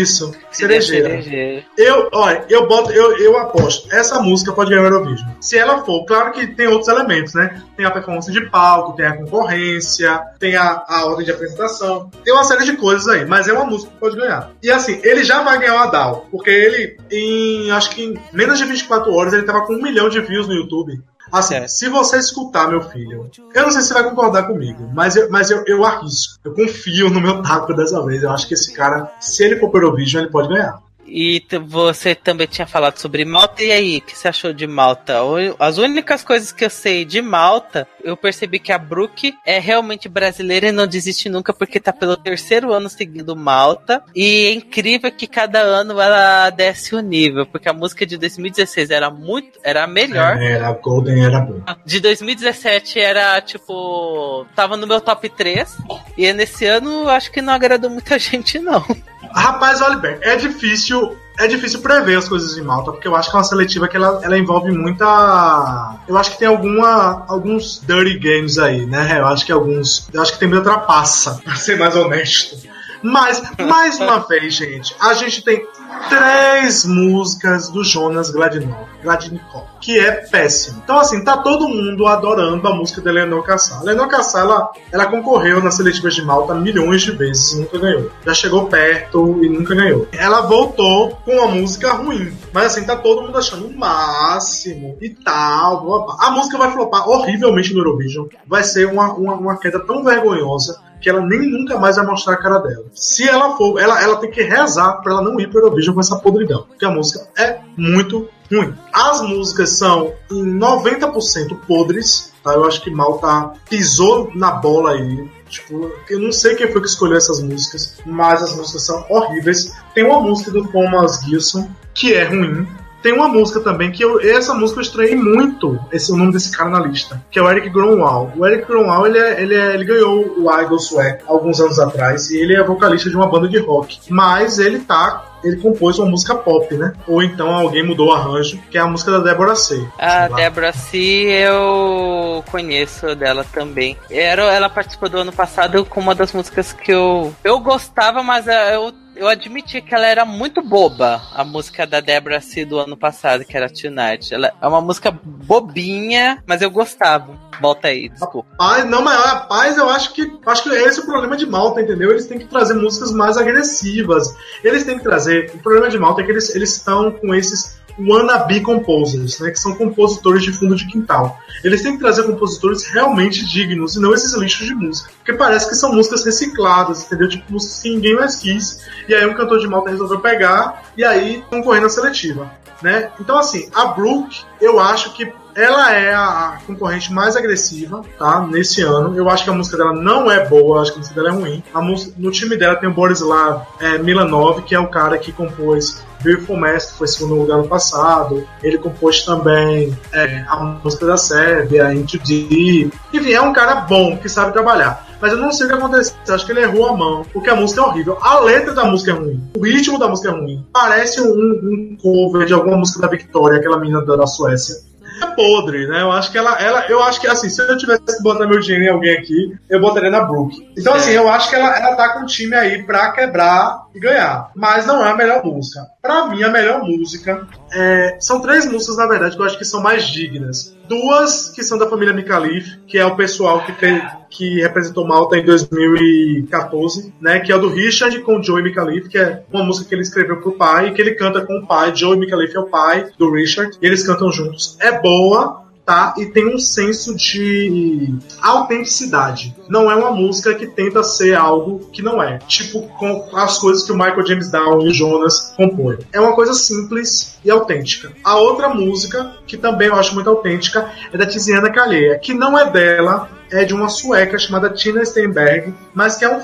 Isso, cerejeira. cerejeira. Eu, olha, eu boto, eu, eu aposto, essa música pode ganhar o Eurovision. Se ela for, claro que tem outros elementos, né? Tem a performance de palco, tem a concorrência, tem a, a ordem de apresentação, tem uma série de coisas aí, mas é uma música que pode ganhar. E assim, ele já vai ganhar o Adal, porque ele, em acho que em menos de 24 horas, ele tava com um milhão de views no YouTube. Assim, É. se você escutar, meu filho, eu não sei se você vai concordar comigo, mas eu, mas eu, eu arrisco. Eu confio no meu taco dessa vez. Eu acho que esse cara, se ele for pro Eurovision, ele pode ganhar. E você também tinha falado sobre Malta. E aí, o que você achou de Malta? As únicas coisas que eu sei de Malta, eu percebi que a Brooke é realmente brasileira e não desiste nunca, porque tá pelo terceiro ano seguindo Malta. E é incrível que cada ano ela desce o nível, porque a música de 2016 era muito. era a melhor. Era, a Golden era bom. De 2017 era tipo. tava no meu top 3. E nesse ano acho que não agradou muita gente, não. Rapaz, bem, é difícil. É difícil prever as coisas em Malta, porque eu acho que é uma seletiva que ela, ela envolve muita. Eu acho que tem alguma, alguns dirty games aí, né? Eu acho que alguns. Eu acho que tem muita trapaça, pra ser mais honesto. Mas, mais uma vez, gente, a gente tem três músicas do Jonas Gladnov, Gladnikov, que é péssimo. Então, assim, tá todo mundo adorando a música de Leonor Cassar. Leonor Cassar, ela, ela concorreu nas seletivas de Malta milhões de vezes e nunca ganhou. Já chegou perto e nunca ganhou. Ela voltou com uma música ruim, mas assim, tá todo mundo achando o máximo e tal. blá, blá. A música vai flopar horrivelmente no Eurovision. Vai ser uma, uma, uma queda tão vergonhosa que ela nem nunca mais vai mostrar a cara dela. Se ela for, ela, ela tem que rezar pra ela não ir pro Eurovision com essa podridão, porque a música é muito ruim. As músicas são em 90% podres, tá? Eu acho que Malta pisou na bola aí. Tipo, eu não sei quem foi que escolheu essas músicas, mas as músicas são horríveis. Tem uma música do Thomas Gilson que é ruim. Tem uma música também que eu, essa música eu estranhei muito esse o nome desse cara na lista, que é o Eric Grunwald. O Eric Grunwald ele, é- ele, é- ele ganhou o Idol Sueco alguns anos atrás e ele é vocalista de uma banda de rock, mas ele tá ele compôs uma música pop, né? Ou então alguém mudou o arranjo, que é a música da Deborah C. A Sei lá. Débora C, eu conheço dela também. Era, ela participou do ano passado com uma das músicas que eu, eu gostava, mas eu, eu admiti que ela era muito boba. A música da Débora C do ano passado, que era Tonight. Ela é uma música bobinha, mas eu gostava. Volta aí, desculpa. Paz, não, mas rapaz, eu acho que acho que esse é o problema de Malta, entendeu? Eles têm que trazer músicas mais agressivas. Eles têm que trazer. O problema de Malta é que eles eles estão com esses wannabe composers, né? Que são compositores de fundo de quintal. Eles têm que trazer compositores realmente dignos e não esses lixos de música. Porque parece que são músicas recicladas, entendeu? Tipo, músicas que ninguém mais quis. E aí um cantor de Malta resolveu pegar e aí concorrer na seletiva. Né? Então, assim, a Brooke, eu acho que ela é a concorrente mais agressiva, tá? Nesse ano. Eu acho que a música dela não é boa, acho que a música dela é ruim. A música, no time dela tem o Borislav é, Milanov, que é o cara que compôs Beautiful que foi segundo lugar no passado. Ele compôs também é, a música da Sérvia, Into Deep. Enfim, é um cara bom, que sabe trabalhar. Mas eu não sei o que aconteceu. Eu acho que ele errou a mão, porque a música é horrível. A letra da música é ruim. O ritmo da música é ruim. Parece um, um cover de alguma música da Victoria, aquela menina da Suécia. É podre, né? Eu acho que ela, ela. Eu acho que assim, se eu tivesse que botar meu dinheiro em alguém aqui, eu botaria na Brooke. Então, assim, eu acho que ela, ela tá com um time aí pra quebrar e ganhar. Mas não é a melhor música. Pra mim, a melhor música é, são três músicas, na verdade, que eu acho que são mais dignas. Duas que são da família Micalif, que é o pessoal que, tem, que representou Malta em 2014, né? Que é do Richard com o Joey Micalif, que é uma música que ele escreveu pro pai que ele canta com o pai. Joey Micalif é o pai do Richard, e eles cantam juntos. É boa, tá? E tem um senso de autenticidade. Não é uma música que tenta ser algo que não é. Tipo com as coisas que o Michael James Down e o Jonas compõem. É uma coisa simples e autêntica. A outra música, que também eu acho muito autêntica, é da Tiziana Calheia, que não é dela, é de uma sueca chamada Tina Steinberg, mas que é um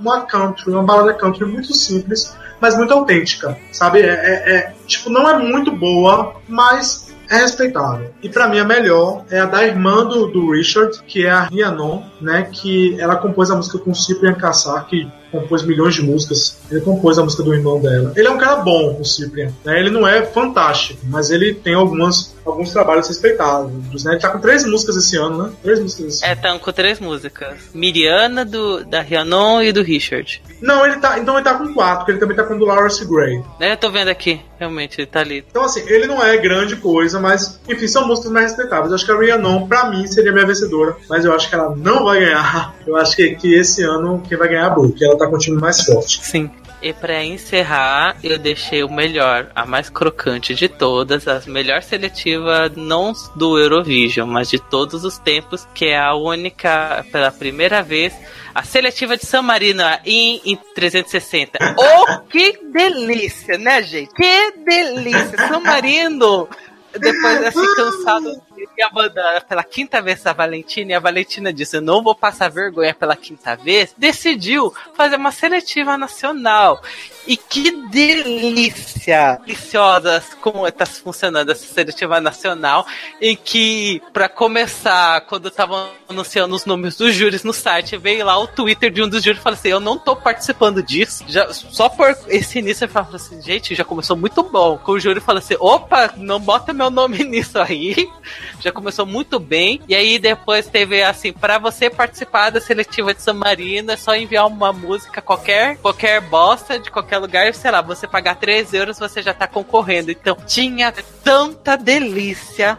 uma country, uma balada country muito simples, mas muito autêntica, sabe? É, é- é- tipo, não é muito boa, mas é respeitável. E pra mim a melhor é a da irmã do, do Richard, que é a Rhiannon, né? Que ela compôs a música com Cyprian Kassar, que compôs milhões de músicas. Ele compôs a música do irmão dela. Ele é um cara bom, o Cyprian. Né? Ele não é fantástico, mas ele tem algumas, alguns trabalhos respeitáveis. Né? Ele tá com três músicas esse ano, né? Três músicas esse É, tá com três músicas. Miriana, do, da Rhiannon e do Richard. Não, ele tá. Então ele tá com quatro, porque ele também tá com o do Lawrence Gray. É, eu tô vendo aqui, realmente, ele tá ali. Então, assim, ele não é grande coisa, mas, enfim, são músicas mais respeitáveis. Eu acho que a Rhiannon, pra mim, seria minha vencedora, mas eu acho que ela não vai ganhar. Eu acho que, que esse ano quem vai ganhar é a Brooke, ela tá com o time mais forte. Sim. E pra encerrar, eu deixei o melhor, a mais crocante de todas, a melhor seletiva, não do Eurovision, mas de todos os tempos, que é a única, pela primeira vez, a seletiva de San Marino em, em 360. Oh, que delícia, né, gente? Que delícia! San Marino, depois desse cansado ia mandar pela quinta vez a Valentina e a Valentina disse: Eu não vou passar vergonha pela quinta vez. Decidiu fazer uma seletiva nacional. E que delícia! Deliciosa como está funcionando essa seletiva nacional. Em que, para começar, quando estavam anunciando os nomes dos júris no site, veio lá o Twitter de um dos júris e falou assim: Eu não tô participando disso. Já, só por esse início eu falava assim: Gente, já começou muito bom. Com o júri falou assim: Opa, não bota meu nome nisso aí já começou muito bem. E aí depois teve assim, para você participar da seletiva de San Marino, é só enviar uma música qualquer, qualquer bosta de qualquer lugar, sei lá, você pagar 3 euros, você já tá concorrendo. Então tinha tanta delícia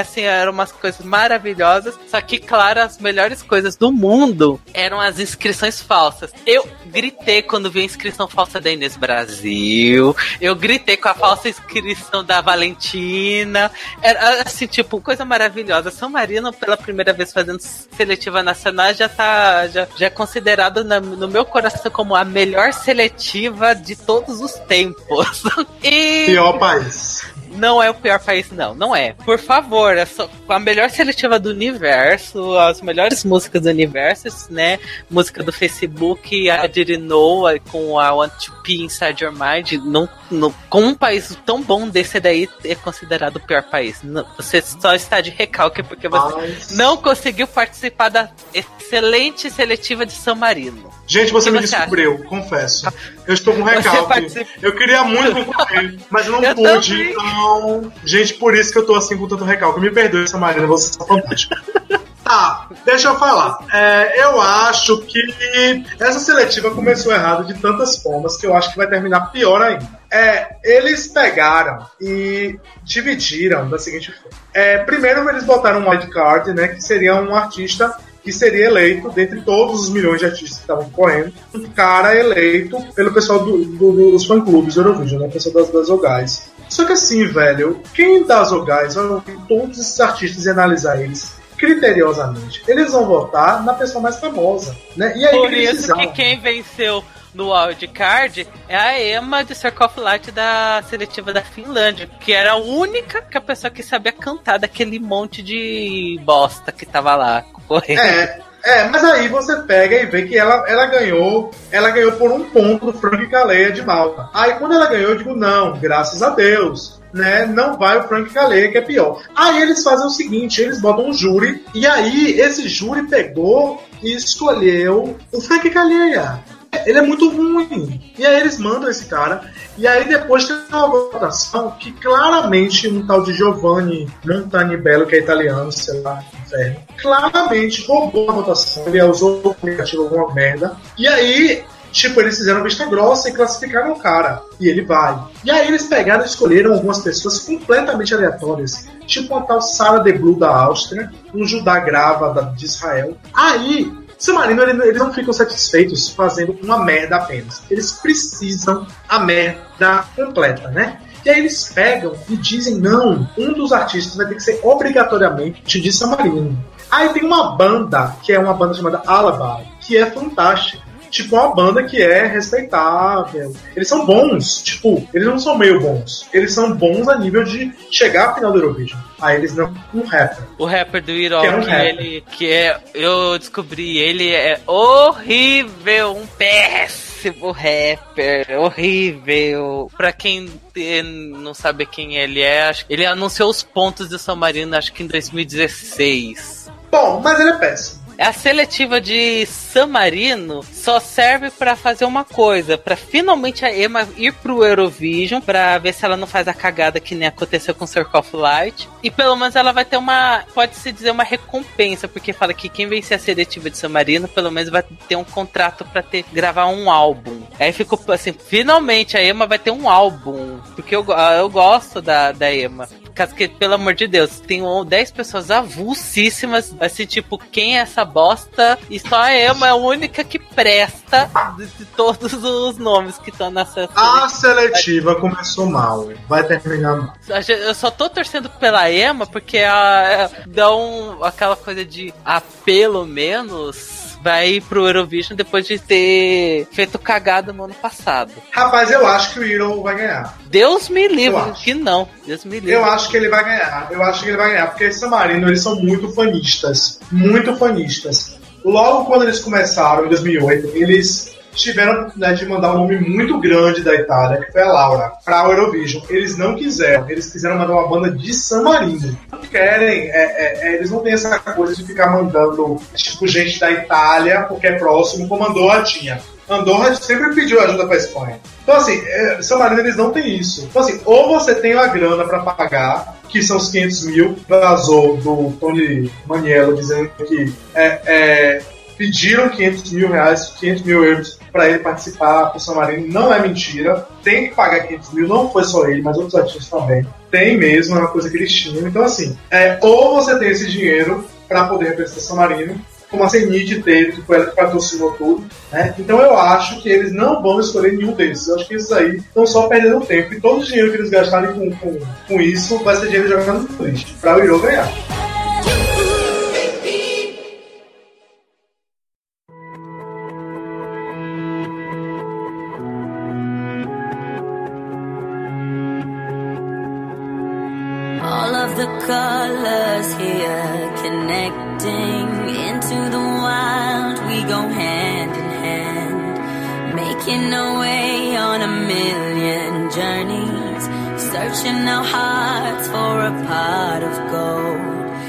assim, eram umas coisas maravilhosas. Só que, claro, as melhores coisas do mundo eram as inscrições falsas. Eu gritei quando vi a inscrição falsa da Inês Brasil. Eu gritei com a falsa inscrição da Valentina. Era assim, tipo, coisa maravilhosa. São Marino, pela primeira vez fazendo seletiva nacional, já tá. Já, já é considerado na, no meu coração como a melhor seletiva de todos os tempos. E. Pior país. Não é o pior país, não. Não é. Por favor, é só a melhor seletiva do universo, as melhores músicas do universo, né? Música do Facebook, a Dirinoa com a Want to Be Inside Your Mind. Não, não, com um país tão bom desse daí, é considerado o pior país. Não, você só está de recalque porque você Mas- não conseguiu participar da excelente seletiva de São Marino. Gente, você me você descobriu, confesso. Eu estou com recalque. participa- Eu queria muito concorrer, mas não Eu pude. também. Então, gente, por isso que eu tô assim com tanto recalque. Me perdoe, Samarina, você está fantástica. Tá, deixa eu falar. É, eu acho que essa seletiva começou errado de tantas formas que eu acho que vai terminar pior ainda. É, eles pegaram e dividiram da seguinte forma. É, primeiro eles botaram um wildcard, né, que seria um artista que seria eleito, dentre todos os milhões de artistas que estavam correndo, um cara eleito pelo pessoal do- do- dos fã-clubes do Eurovision, né, o pessoal das, das Ogais. Só que assim, velho, quem das Ogais vai ouvir todos esses artistas e analisar eles criteriosamente? Eles vão votar na pessoa mais famosa, né? E aí Por isso que quem venceu no wildcard é a Emma de Circle of Light da seletiva da Finlândia, que era a única que a pessoa que sabia cantar daquele monte de bosta que tava lá correndo. É, é, mas aí você pega e vê que ela, ela ganhou, ela ganhou por um ponto do Frank Caleia de Malta. Aí quando ela ganhou, eu digo, não, graças a Deus. Né, não vai o Frank Caleia, que é pior. Aí eles fazem o seguinte: eles botam um júri, e aí esse júri pegou e escolheu o Frank Caleia. Ele é muito ruim. E aí eles mandam esse cara. E aí depois tem uma votação que claramente um tal de Giovanni Montanibello, que é italiano, sei lá, inferno, claramente roubou a votação. Ele usou o aplicativo alguma merda. E aí, tipo, eles fizeram vista grossa e classificaram o cara. E ele vai. E aí eles pegaram e escolheram algumas pessoas completamente aleatórias. Tipo uma tal Sarah de Blue da Áustria, um judá grava de Israel. Aí San Marino, ele- eles não ficam satisfeitos fazendo uma merda apenas. Eles precisam a merda completa, né? E aí eles pegam e dizem, não, um dos artistas vai ter que ser obrigatoriamente de San Marino. Aí tem uma banda, que é uma banda chamada Alibi, que é fantástica. Tipo, uma banda que é respeitável. Eles são bons, tipo, eles não são meio bons. Eles são bons a nível de chegar à final do Eurovision. Aí eles não um rapper. O rapper do Irol, Que que, é um rapper. ele. Que é. Eu descobri, ele é horrível, um péssimo rapper. Horrível. Pra quem eh, não sabe quem ele é, acho, ele anunciou os pontos de Marino, acho que em 2016. Bom, mas ele é péssimo. A seletiva de San Marino só serve pra fazer uma coisa, pra finalmente a Emma ir pro Eurovision, pra ver se ela não faz a cagada que nem aconteceu com Circle of Light. E pelo menos ela vai ter uma, pode-se dizer, uma recompensa, porque fala que quem vencer a seletiva de San Marino, pelo menos vai ter um contrato pra ter, gravar um álbum. Aí ficou assim, finalmente a Emma vai ter um álbum, porque eu, eu gosto da, da Emma. Caso que, pelo amor de Deus, tem um- 10 pessoas avulsíssimas, assim, tipo, quem é essa bosta? E só a Emma é a única que presta de, de todos os nomes que estão nessa. A seletiva começou mal, vai terminar mal. A Eu só tô torcendo pela Emma porque a, dá um, aquela coisa de ah, pelo menos vai pro Eurovision depois de ter feito cagada no ano passado. Rapaz, eu acho que o Hero vai ganhar. Deus me livre, que não. Deus me livre. Eu acho que ele vai ganhar. Eu acho que ele vai ganhar, porque esse Marino, eles são muito fanistas. Muito fanistas. Logo quando eles começaram, em 2008, eles tiveram né, de mandar um nome muito grande da Itália, que foi a Laura, pra Eurovision. Eles não quiseram. Eles quiseram mandar uma banda de San Marino. Não querem, é, é, é, eles não têm essa coisa de ficar mandando, tipo, gente da Itália, porque é próximo, como Andorra tinha. Andorra sempre pediu ajuda pra Espanha. Então, assim, é, Marino eles não têm isso. Então, assim, ou você tem a grana pra pagar, que são os 500 mil, vazou do Tony Maniello dizendo que é, é, pediram 500 mil reais, 500 mil euros pra ele participar pro São Marino. Não é mentira. Tem que pagar 500 mil, não foi só ele, mas outros artistas também. Tem mesmo, é uma coisa que eles tinham. Então, assim, é, ou você tem esse dinheiro pra poder representar São Marino, como a Cenit teve, que foi ela que patrocinou tudo. Né? Então eu acho que eles não vão escolher nenhum desses. Eu acho que esses aí estão só perdendo tempo. E todo o dinheiro que eles gastarem com, com, com isso vai ser dinheiro jogando no lixo, pra o Hiro ganhar.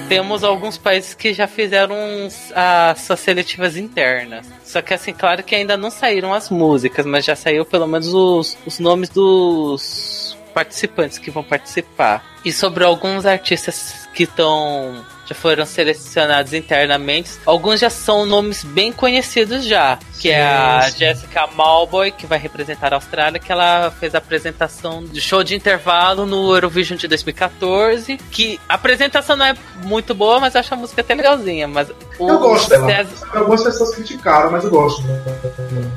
Temos alguns países que já fizeram as suas seletivas internas. Só que assim, claro que ainda não saíram as músicas, mas já saiu pelo menos os, os nomes dos participantes que vão participar. E sobre alguns artistas que estão já foram selecionados internamente, alguns já são nomes bem conhecidos já, que é a Sim, sim. Jessica Malboy, que vai representar a Austrália, que ela fez a apresentação de show de intervalo no Eurovision de 2014, que a apresentação não é muito boa, mas eu acho a música até legalzinha, mas Eu gosto dela. César- Algumas pessoas criticaram, mas eu gosto.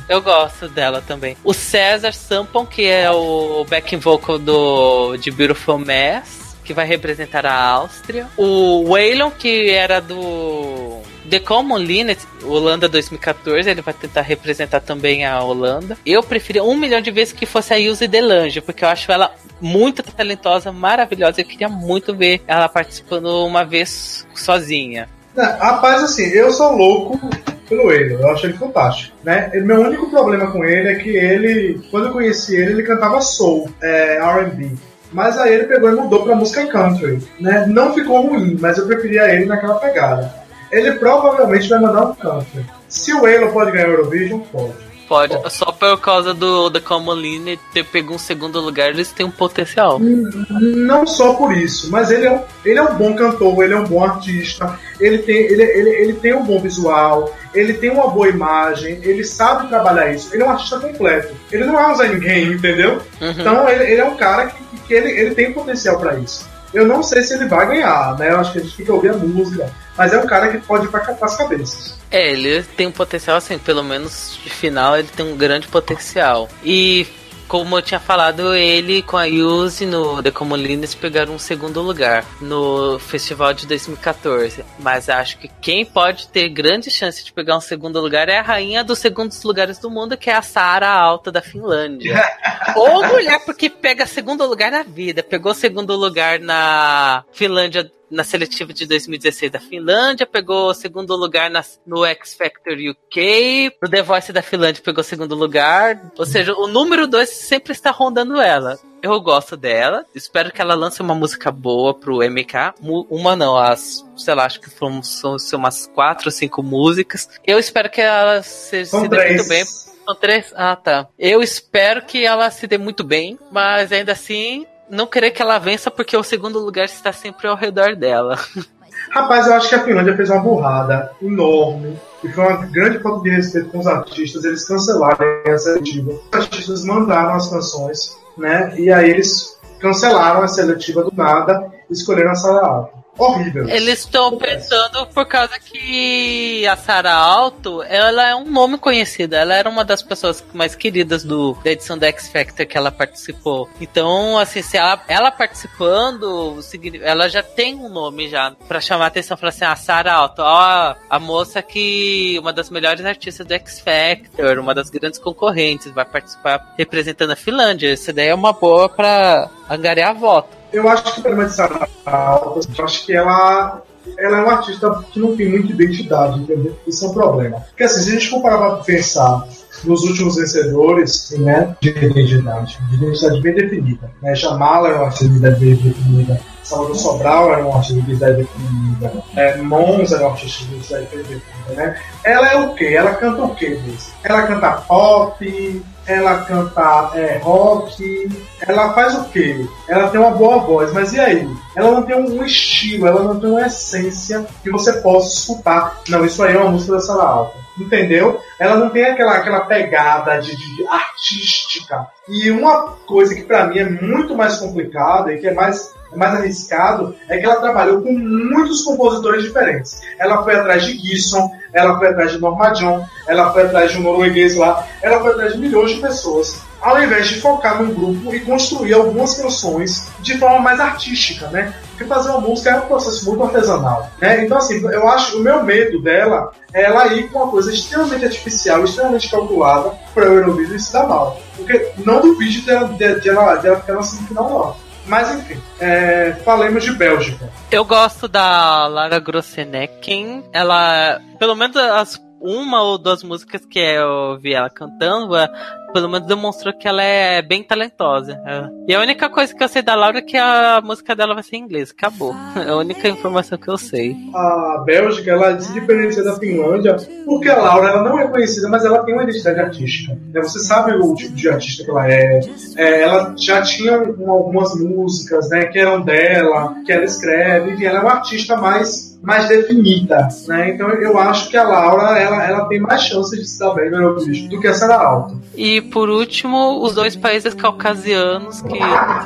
eu gosto dela também. O César Sampon, que é o backing vocal do de Beautiful Mess, que vai representar a Áustria. O Waylon, que era do The Common Linnet, Holanda 2014, ele vai tentar representar também a Holanda. Eu preferia um milhão de vezes que fosse a Ilse Delange, porque eu acho ela muito talentosa, maravilhosa. Eu queria muito ver ela participando uma vez sozinha. Não, rapaz, assim, eu sou louco pelo ele, eu acho ele fantástico, né? Meu único problema com ele é que ele, quando eu conheci ele, ele cantava soul, é, R&B. Mas aí ele pegou e mudou pra música country, né? Não ficou ruim, mas eu preferia ele naquela pegada. Ele provavelmente vai mandar um country. Se o Elo pode ganhar o Eurovision, pode. Pode, só por causa do The Common Linnet ter pego um segundo lugar, eles têm um potencial. Não só por isso, mas ele é, um, ele é um bom cantor, ele é um bom artista, ele tem, ele, ele, ele tem um bom visual, ele tem uma boa imagem, ele sabe trabalhar isso, ele é um artista completo. Ele não é um Zé ninguém, entendeu? Uhum. Então ele, ele é um cara que, que ele, ele tem potencial pra isso. Eu não sei se ele vai ganhar, né? Eu acho que a gente tem que ouvir a música, mas é um cara que pode ir pra as cabeças. É, ele tem um potencial, assim, pelo menos de final, ele tem um grande potencial. E, como eu tinha falado, ele com a Yuzi no The Common Linux pegaram um segundo lugar no festival de 2014. Mas acho que quem pode ter grande chance de pegar um segundo lugar é a rainha dos segundos lugares do mundo, que é a Sara Alta da Finlândia. Ou mulher, porque pega segundo lugar na vida. Pegou segundo lugar na Finlândia na seletiva de 2016 da Finlândia, pegou segundo lugar na, no X Factor UK, no The Voice da Finlândia pegou segundo lugar. Ou seja, o número 2 sempre está rondando ela. Eu gosto dela, espero que ela lance uma música boa pro MK. Uma não, as, sei lá, acho que foram, são, são umas quatro ou cinco músicas. Eu espero que ela se, se dê muito bem. São três? Ah, tá. Eu espero que ela se dê muito bem, mas ainda assim, não querer que ela vença porque o segundo lugar está sempre ao redor dela. Rapaz, eu acho que a Finlândia fez uma burrada enorme e foi uma grande falta de respeito com os artistas. Eles cancelaram a seletiva. Os artistas mandaram as canções, né? E aí eles cancelaram a seletiva do nada e escolheram a Sara Alto. Horrível. Eles estão pensando por causa que a Sarah Alto, ela é um nome conhecido. Ela era uma das pessoas mais queridas do, da edição da X Factor que ela participou. Então, assim, se ela, ela participando, ela já tem um nome já pra chamar a atenção. Falar assim, a Sarah Alto, ó, a moça que, uma das melhores artistas do X Factor, uma das grandes concorrentes, vai participar representando a Finlândia. Isso daí é uma boa pra angariar voto. Eu acho que Sarah Alto, eu acho que ela, ela é uma artista que não tem muita identidade, entendeu? Isso é um problema. Porque assim, se a gente for parar pra pensar nos últimos vencedores, né, de identidade, de identidade bem definida, né? Jamala era uma identidade bem definida, Salvador Sobral era um artista de identidade definida, é, Mons era um artista de identidade definida, né? Ela é o quê? Ela canta o quê? Ela canta pop, ela canta é, rock, ela faz o quê? Ela tem uma boa voz, mas e aí? Ela não tem um estilo, ela não tem uma essência que você possa escutar. Não, isso aí é uma música da sala alta. Entendeu? Ela não tem aquela, aquela pegada de, de artística. E uma coisa que pra mim é muito mais complicada e que é mais, é mais arriscado é que ela trabalhou com muitos compositores diferentes. Ela foi atrás de Gibson, ela foi atrás de Norma John, ela foi atrás de um norueguês lá, ela foi atrás de milhões de pessoas. Ao invés de focar num grupo e construir algumas canções de forma mais artística, né? Porque fazer uma música é um processo muito artesanal, né? Então, assim, eu acho o meu medo dela é ela ir com uma coisa extremamente artificial, extremamente calculada para o Eurovision e se dar mal. Porque não duvide dela, de, de ela, de ela ficar na semifinal, não. Mas, enfim, é, falemos de Bélgica. Eu gosto da Lara Grossenecken. Ela, pelo menos as uma ou duas músicas que eu vi ela cantando, é, pelo menos demonstrou que ela é bem talentosa. É. E a única coisa que eu sei da Laura é que a música dela vai ser em inglês. Acabou. É a única informação que eu sei. A Bélgica, ela se diferencia da Finlândia porque a Laura ela não é conhecida, mas ela tem uma identidade artística. né? Você sabe o tipo de artista que ela é. É, ela já tinha um- algumas músicas né, que eram dela, que ela escreve, enfim, ela é uma artista mais mais definida, né? Então eu acho que a Laura ela, ela tem mais chances de se dar bem no Eurovision do que a Sarah Alto. E por último, os dois países caucasianos que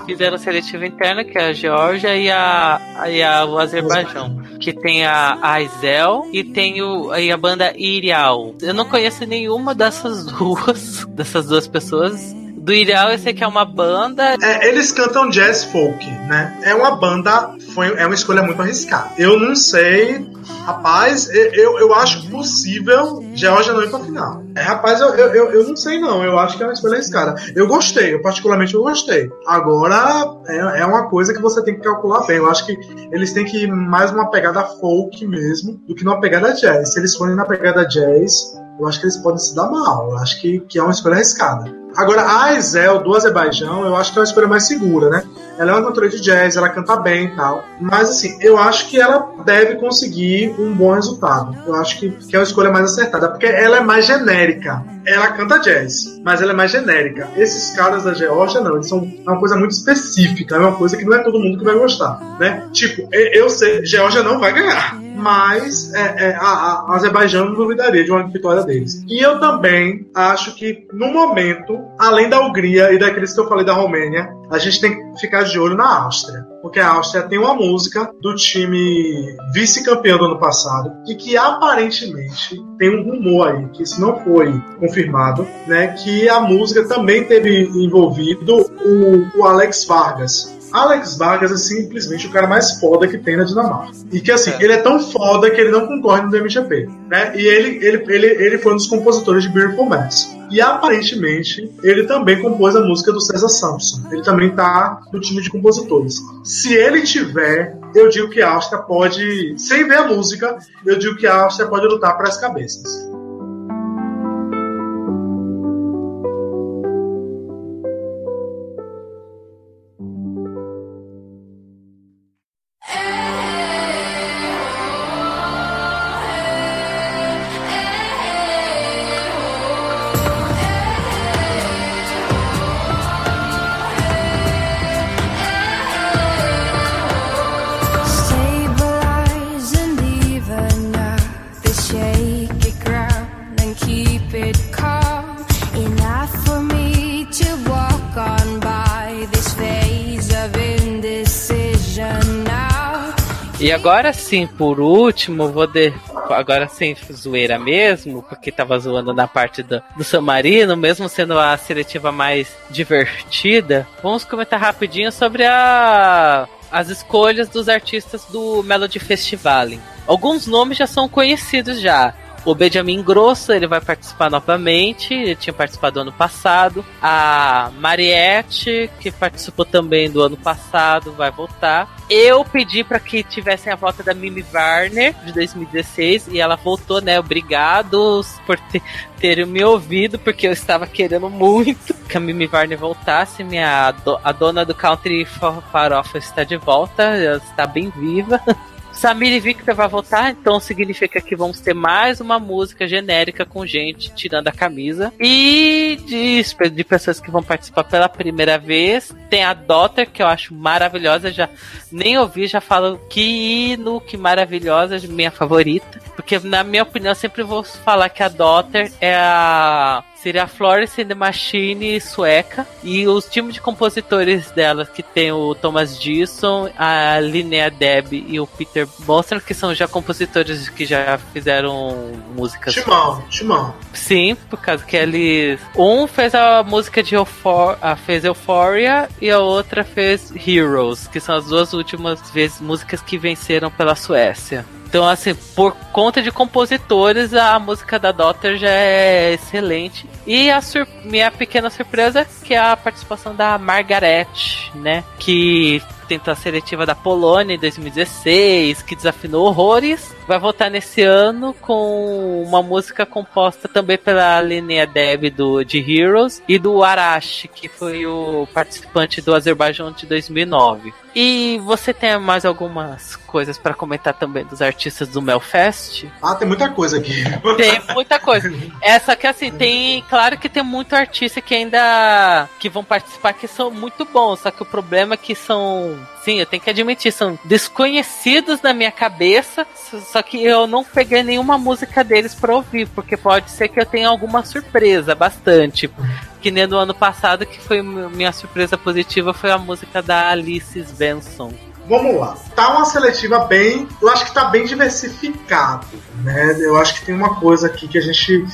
fizeram seletiva interna, que é a Geórgia e, a, e a, o Azerbaijão. Que tem a Aizel e tem o, e a banda Irial. Eu não conheço nenhuma dessas duas, dessas duas pessoas. Do Irial eu sei que é uma banda. É, eles cantam jazz folk, né? É uma banda, foi, é uma escolha muito arriscada. Eu não sei, rapaz, eu, eu, acho possível Georgia não ir pra final. É, rapaz, eu, eu, eu, eu não sei não, eu acho que é uma escolha arriscada. Eu gostei, eu particularmente eu gostei. Agora, é, é uma coisa que você tem que calcular bem. Eu acho que eles têm que ir mais uma pegada folk mesmo, do que numa pegada jazz. Se eles forem na pegada jazz, eu acho que eles podem se dar mal. Eu acho que, que é uma escolha arriscada. Agora, a Aizel do Azerbaijão, eu acho que é uma escolha mais segura, né? Ela é uma cantora de jazz, ela canta bem e tal. Mas, assim, eu acho que ela deve conseguir um bom resultado. Eu acho que, que é uma escolha mais acertada, porque ela é mais genérica. Ela canta jazz, mas ela é mais genérica. Esses caras da Geórgia, não, eles são uma coisa muito específica, é uma coisa que não é todo mundo que vai gostar, né? Tipo, eu sei, Geórgia não vai ganhar, mas é, é, a- a Azerbaijão não duvidaria de uma vitória deles. E eu também acho que, no momento, além da Hungria e daqueles que eu falei da Romênia, a gente tem que ficar de olho na Áustria. Porque a Áustria tem uma música do time vice-campeão do ano passado e que aparentemente tem um rumor aí, que isso não foi confirmado, né? Que a música também teve envolvido o, o Alex Vargas. Alex Vargas é simplesmente o cara mais foda que tem na Dinamarca. E que assim, ele é tão foda que ele não concorre no DMGP, né? E ele, ele, ele, ele foi um dos compositores de Beautiful Mess. E aparentemente, ele também compôs a música do César Sampson. Ele também tá no time de compositores. Se ele tiver eu digo que a Áustria pode, sem ver a música, eu digo que a Áustria pode lutar para as cabeças. Agora sim, por último, vou de... agora sem zoeira mesmo, porque tava zoando na parte do, do San Marino, mesmo sendo a seletiva mais divertida, vamos comentar rapidinho sobre a as escolhas dos artistas do Melody Festival. Alguns nomes já são conhecidos já. O Benjamin Grosso, ele vai participar novamente, ele tinha participado ano passado. A Mariette, que participou também do ano passado, vai voltar. Eu pedi para que tivessem a volta da Mimi Warner, de 2016, e ela voltou, né? Obrigado por ter, terem me ouvido, porque eu estava querendo muito que a Mimi Warner voltasse. Minha, a dona do Country Fa- Farofa está de volta, ela está bem viva. Samir e Victor vai voltar, então significa que vamos ter mais uma música genérica com gente tirando a camisa. E de, de pessoas que vão participar pela primeira vez, tem a Daughter, que eu acho maravilhosa, já nem ouvi, já falo que hino, que maravilhosa, minha favorita. Porque na minha opinião, sempre vou falar que a Daughter é a seria a Florence and the Machine sueca. E os times de compositores dela, que tem o Thomas Gilson, a Linnea Deb e o Peter Bostrom, que são já compositores que já fizeram músicas. Timão, Timão. Sim, por causa que eles. Um fez a música de Euphor ah, fez Euphoria e a outra fez Heroes, que são as duas últimas vezes músicas que venceram pela Suécia. Então, assim, por conta de compositores, a música da Daughter já é excelente. E a minha pequena surpresa, que é a participação da Margaret, né? Que tentou a seletiva da Polônia em 2016, que desafinou horrores. Vai voltar nesse ano com uma música composta também pela Linnea Deb do de Heroes e do Arashi, que foi o participante do Azerbaijão de 2009. E você tem mais algumas coisas para comentar também dos artistas do Melfest? Ah, tem muita coisa aqui. Tem muita coisa. É, só que assim, tem. Claro que tem muito artista que ainda. que vão participar que são muito bons. Só que o problema é que são. Sim, eu tenho que admitir, são desconhecidos na minha cabeça. Só que eu não peguei nenhuma música deles pra ouvir. Porque pode ser que eu tenha alguma surpresa, bastante. Que nem no ano passado, que foi minha surpresa positiva, foi a música da Alice Svensson. Vamos lá. Tá uma seletiva bem. Eu acho que tá bem diversificado, né? Eu acho que tem uma coisa aqui que a gente.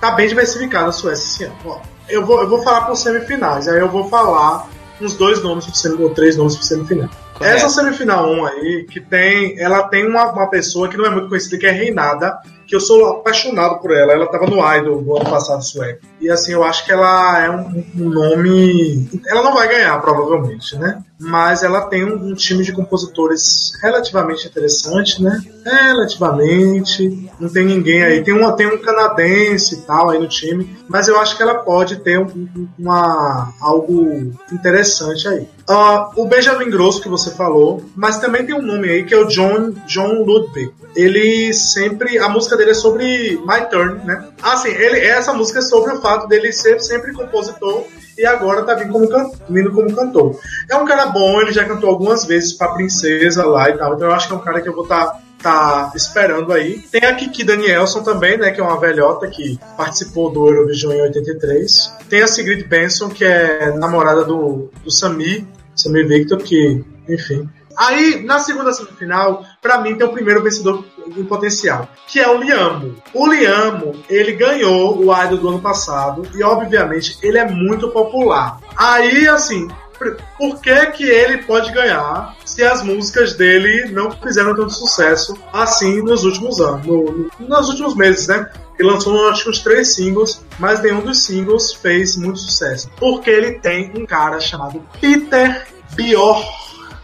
Tá bem diversificado a Suécia esse ano. Ó, eu, vou, eu vou falar por semifinais, aí eu vou falar uns dois nomes ou três nomes pro semifinal. Essa semifinal 1 aí, que tem. Ela tem uma, uma pessoa que não é muito conhecida, que é Reinada, que eu sou apaixonado por ela. Ela tava no Idol do ano passado sueco. E assim, eu acho que ela é um, um nome. Ela não vai ganhar, provavelmente, né? Mas ela tem um, um time de compositores relativamente interessante, né? Relativamente. Não tem ninguém aí. Tem, uma, tem um canadense e tal aí no time. Mas eu acho que ela pode ter um- uma, algo interessante aí. Ah, o Benjamin Grosso que você falou, mas também tem um nome aí que é o John, John Ludwig. Ele sempre. A música dele é sobre My Turn, né? Ah, sim, ele, essa música é sobre o fato dele ser sempre compositor e agora tá vindo como, vindo como cantor. É um cara bom, ele já cantou algumas vezes pra Princesa lá e tal, então eu acho que é um cara que eu vou estar tá esperando aí. Tem a Kiki Danielson também, né, que é uma velhota que participou do Eurovision em 83. Tem a Sigrid Benson, que é namorada do, do Samir, Samir Victor, que, enfim. Aí, na segunda semifinal, pra mim tem o primeiro vencedor em potencial, que é o Liamo. O Liamo, ele ganhou o Idol do ano passado e, obviamente, ele é muito popular. Aí, assim, por- que que ele pode ganhar se as músicas dele não fizeram tanto sucesso assim nos últimos anos, no- no- nos últimos meses, né? Ele lançou acho que uns três singles, mas nenhum dos singles fez muito sucesso. Porque ele tem um cara chamado Peter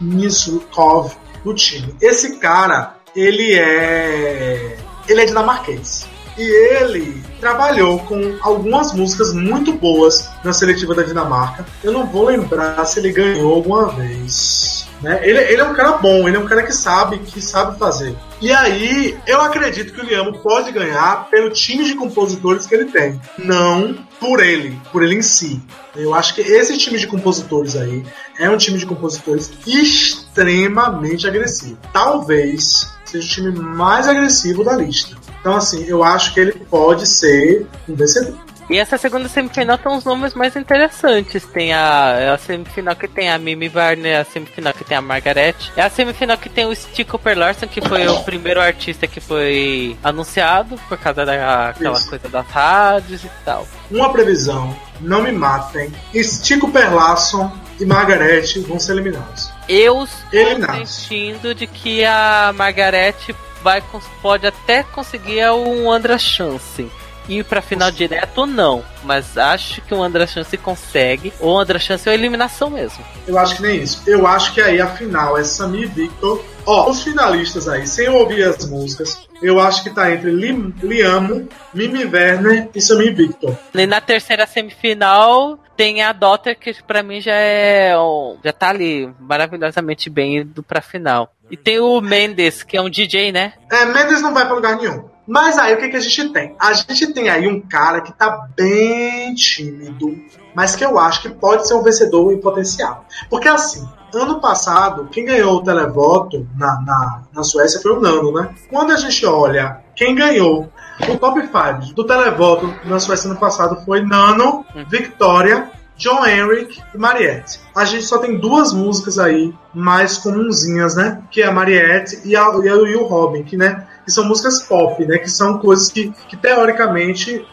Bjornizkov, no time. Esse cara, ele é. Ele é dinamarquês. E ele trabalhou com algumas músicas muito boas na seletiva da Dinamarca. Eu não vou lembrar se ele ganhou alguma vez. Né? Ele, ele é um cara bom, ele é um cara que sabe, que sabe fazer. E aí, eu acredito que o Liamo pode ganhar pelo time de compositores que ele tem, não por ele, por ele em si. Eu acho que esse time de compositores aí é um time de compositores extremamente agressivo. Talvez seja o time mais agressivo da lista. Então, assim, eu acho que ele pode ser um vencedor. E essa segunda semifinal tem uns nomes mais interessantes. Tem a, é a semifinal que tem a Mimi Warner, a semifinal que tem a Margaret. É a semifinal que tem o Stick Cooper Larson, que foi o primeiro artista que foi anunciado por causa daquela Isso. coisa das rádios e tal. Uma previsão, não me matem. Stico Perlasson e Margarete vão ser eliminados. Eu estou Eliminados. sentindo de que a Margaret vai, pode até conseguir um Andra Chance. Ir pra final direto, não. Mas acho que o Andra Chance consegue. Ou Andra Chance é a eliminação mesmo. Eu acho que nem isso. Eu acho que aí a final é Samir e Victor. Ó, os finalistas aí, sem ouvir as músicas, eu acho que tá entre Lim, Liamo, Mimi Werner e Samir e Victor. E na terceira semifinal tem a Daughter, que pra mim já é. já tá ali maravilhosamente bem indo pra final. E tem o Mendes, que é um DJ, né? É, Mendes não vai pra lugar nenhum. Mas aí o que, que a gente tem? A gente tem aí um cara que tá bem tímido, mas que eu acho que pode ser um vencedor em potencial. Porque assim, ano passado, quem ganhou o televoto na, na, na Suécia foi o Nano, né? Quando a gente olha quem ganhou o top 5 do televoto na Suécia ano passado foi Nano, Victoria, John Henrik e Mariette. A gente só tem duas músicas aí mais comunzinhas, né? Que é a Mariette e, a, e, a, o Robin, que, né? que são músicas pop, né? Que são coisas que, que teoricamente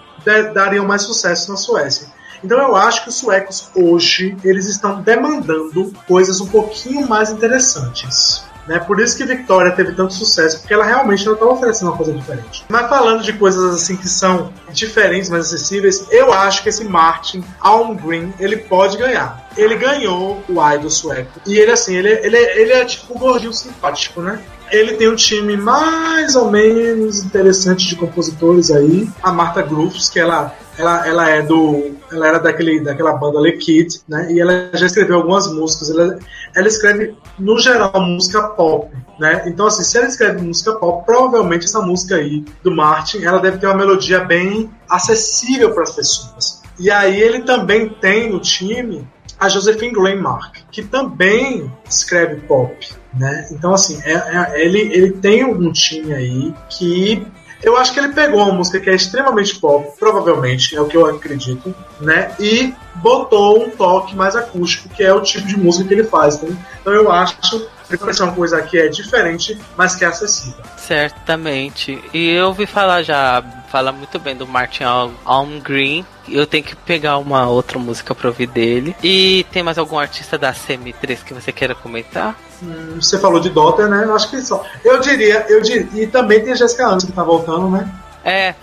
dariam mais sucesso na Suécia. Então eu acho que os suecos hoje eles estão demandando coisas um pouquinho mais interessantes. Né? Por isso que Victoria teve tanto sucesso, porque ela realmente estava oferecendo uma coisa diferente. Mas falando de coisas assim que são diferentes, mais acessíveis, eu acho que esse Martin Almgren ele pode ganhar. Ele ganhou o Idol sueco. E ele assim, ele, ele, ele é tipo gordinho simpático, né? Ele tem um time mais ou menos interessante de compositores aí. A Marta Grooves, que ela, ela, ela é do. Ela era daquele, daquela banda Le Kid, né? E ela já escreveu algumas músicas. Ela, ela escreve, no geral, música pop, né? Então, assim, se ela escreve música pop, provavelmente essa música aí do Martin, ela deve ter uma melodia bem acessível para as pessoas. E aí ele também tem no time a Josephine Graymark, que também escreve pop, né? Então, assim, é- é- ele, ele tem um time aí que eu acho que ele pegou uma música que é extremamente pop, provavelmente, é o que eu acredito, né? E botou um toque mais acústico, que é o tipo de música que ele faz. né? Então eu acho que ser uma coisa que é diferente, mas que é acessível. Certamente. E eu ouvi falar já, fala muito bem do Martin Al- Almgren. Eu tenho que pegar uma outra música pra ouvir dele. E tem mais algum artista da CM3 que você queira comentar? Hum, Você falou de Daughter, né? Eu acho que só. Eu diria, eu diria. E também tem a Jessica Anderson que tá voltando, né? É,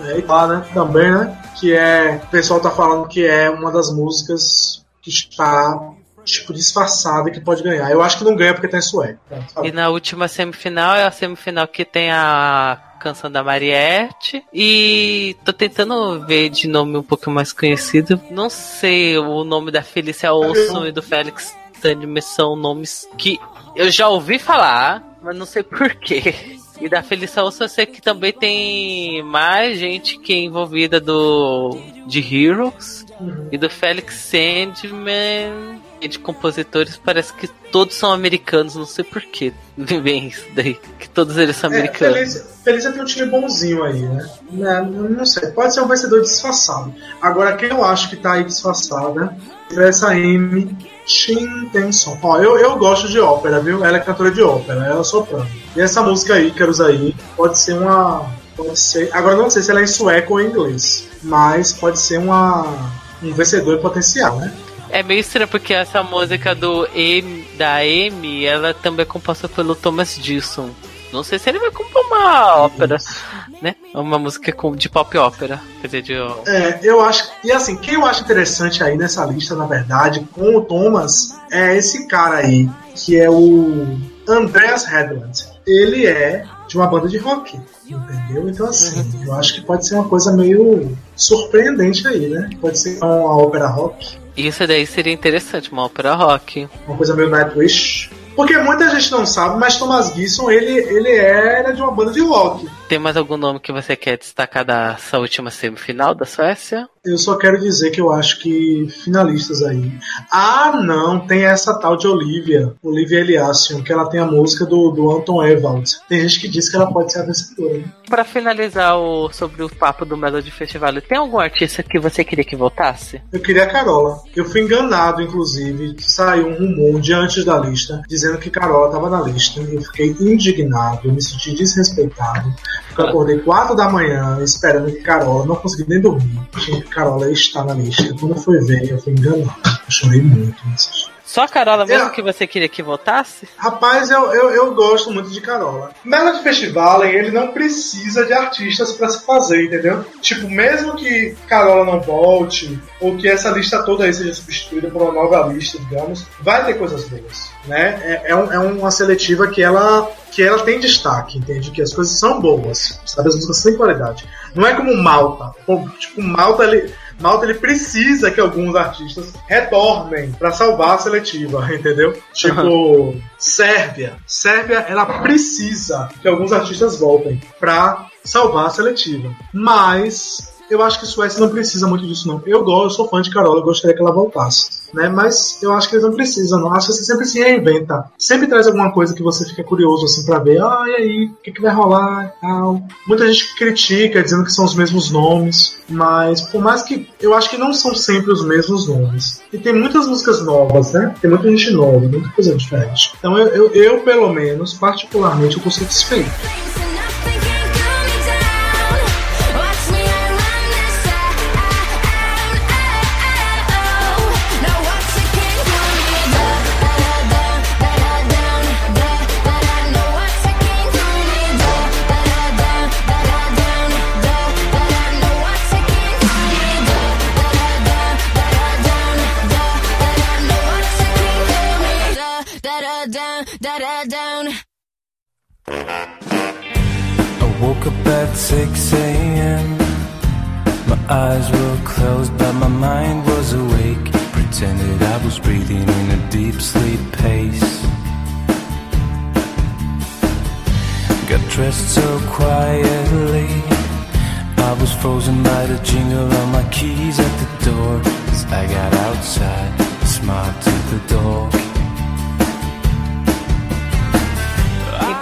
É, e lá, né? Também, né? Que é. O pessoal tá falando que é uma das músicas que está, tipo, disfarçada e que pode ganhar. Eu acho que não ganha porque tá em sueco. tá? E na última semifinal é a semifinal que tem a canção da Mariette. E tô tentando ver de nome um pouco mais conhecido. Não sei o nome da Felícia Olson e do Félix Sandman são nomes que eu já ouvi falar, mas não sei porquê. E da Felícia Olson eu sei que também tem mais gente que é envolvida do de Heroes. E do Felix Sandman de compositores parece que todos são americanos, não sei porquê. Vem isso daí, que todos eles são É, americanos. Felícia, Felícia tem um time bonzinho aí, né? né? Não sei, pode ser um vencedor disfarçado. Agora, quem eu acho que tá aí disfarçada é essa Amy Shintenson. Ó, eu, eu gosto de ópera, viu? Ela é cantora de ópera, ela é soprano. E essa música aí, Queros aí, pode ser uma. Pode ser. Agora, não sei se ela é em sueco ou em inglês, mas pode ser uma, um vencedor potencial, né? É meio estranho porque essa música do M, da Amy, ela também é composta pelo Thomas Gilson. Não sei se ele vai compor uma ópera, né? Uma música de pop ópera. Quer dizer, de. É, eu acho. E assim, quem eu acho interessante aí nessa lista, na verdade, com o Thomas, é esse cara aí, que é o. Andreas Hedlund. Ele é de uma banda de rock, entendeu? Então, assim, eu acho que pode ser uma coisa meio surpreendente aí, né? Pode ser uma ópera rock, Isso daí seria interessante, uma ópera rock. uma coisa meio Nightwish. Porque muita gente não sabe, mas Thomas Gibson, ele, ele era de uma banda de rock. Tem mais algum nome que você quer destacar dessa última semifinal da Suécia? Eu só quero dizer que eu acho que finalistas aí. Ah, não, tem essa tal de Olivia, Olivia Eliasson, que ela tem a música do, do Anton Ewald. Tem gente que diz que ela pode ser a vencedora. Pra finalizar o, sobre o papo do Melody Festival, tem algum artista que você queria que voltasse? Eu queria a Carola. Eu fui enganado, inclusive. Saiu um rumor de antes da lista, dizendo que Carola estava na lista. Eu fiquei indignado, eu me senti desrespeitado. Eu acordei 4 da manhã esperando que Carola, não consegui nem dormir. Tinha que Carola estar na lista. Quando eu fui ver, eu fui enganado. Eu chorei muito nesse dia. Só a Carola mesmo É. que você queria que voltasse? Rapaz, eu, eu, eu gosto muito de Carola. Melody Festival, ele não precisa de artistas pra se fazer, entendeu? Tipo, mesmo que Carola não volte, ou que essa lista toda aí seja substituída por uma nova lista, digamos, vai ter coisas boas, né? É, é, um- é uma seletiva que ela, que ela tem destaque, entende? Que as coisas são boas, sabe? As músicas têm qualidade. Não é como Malta. Tipo, Malta, ele... Malta ele precisa que alguns artistas retornem pra salvar a seletiva, entendeu? Tipo, Sérvia. Sérvia, ela precisa que alguns artistas voltem pra salvar a seletiva. Mas eu acho que Suécia não precisa muito disso, não. Eu gosto, eu sou fã de Carola, eu gostaria que ela voltasse. Né? Mas eu acho que eles não precisam, não. Acho que você sempre se reinventa. Sempre traz alguma coisa que você fica curioso assim pra ver. Ah, e aí? O que, que vai rolar? Tal. Muita gente critica, dizendo que são os mesmos nomes. Mas por mais que. Eu acho que não são sempre os mesmos nomes. E tem muitas músicas novas, né? Tem muita gente nova, muita coisa diferente. Então eu, eu, eu, pelo menos, particularmente, eu tô satisfeito. I woke up at 6 a.m. My eyes were closed, but my mind was awake. Pretended I was breathing in a deep sleep pace. Got dressed so quietly. I was frozen by the jingle of my keys at the door. As I got outside, smiled to the dog.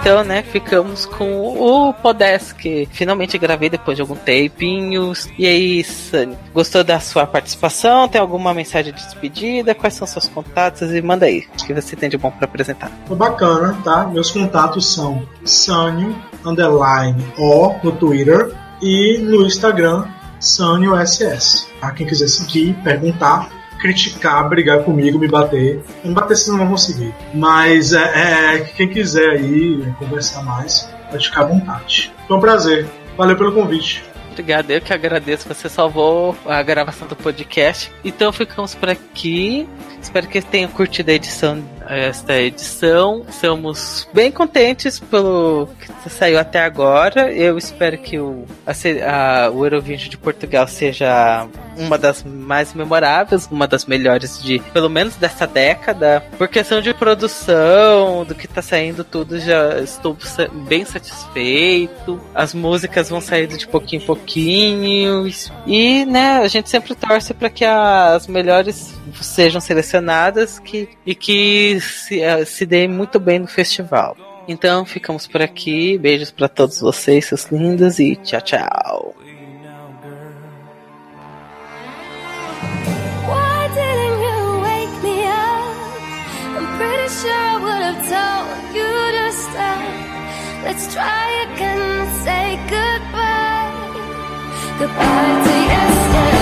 Então, né, ficamos com o Podesk. Finalmente gravei depois de algum tempinho. E aí, Sunny, gostou da sua participação? Tem alguma mensagem de despedida? Quais são seus contatos? E manda aí, o que você tem de bom pra apresentar. Foi bacana, tá? Meus contatos são Sânio underline O no Twitter e no Instagram Sânio SS. Tá? Quem quiser seguir, perguntar, criticar, brigar comigo, me bater. Não bater se não vão conseguir. Mas é, é, quem quiser aí conversar mais, pode ficar à vontade. Foi um prazer. Valeu pelo convite. Obrigado, eu que agradeço. Você salvou a gravação do podcast. Então ficamos por aqui. Espero que tenham curtido a edição, esta edição. Somos bem contentes pelo que saiu até agora. Eu espero que o, a, a- o Eurovision de Portugal seja uma das mais memoráveis, uma das melhores de, pelo menos dessa década. Por questão de produção, do que tá saindo tudo, já estou bem satisfeito. As músicas vão saindo de pouquinho em pouquinho. E, né, a gente sempre torce para que as melhores sejam selecionadas que, e que se, eh, se deem muito bem no festival. Então ficamos por aqui. Beijos para todos vocês, seus lindos, e tchau, tchau. Let's try again say goodbye. Goodbye to yesterday.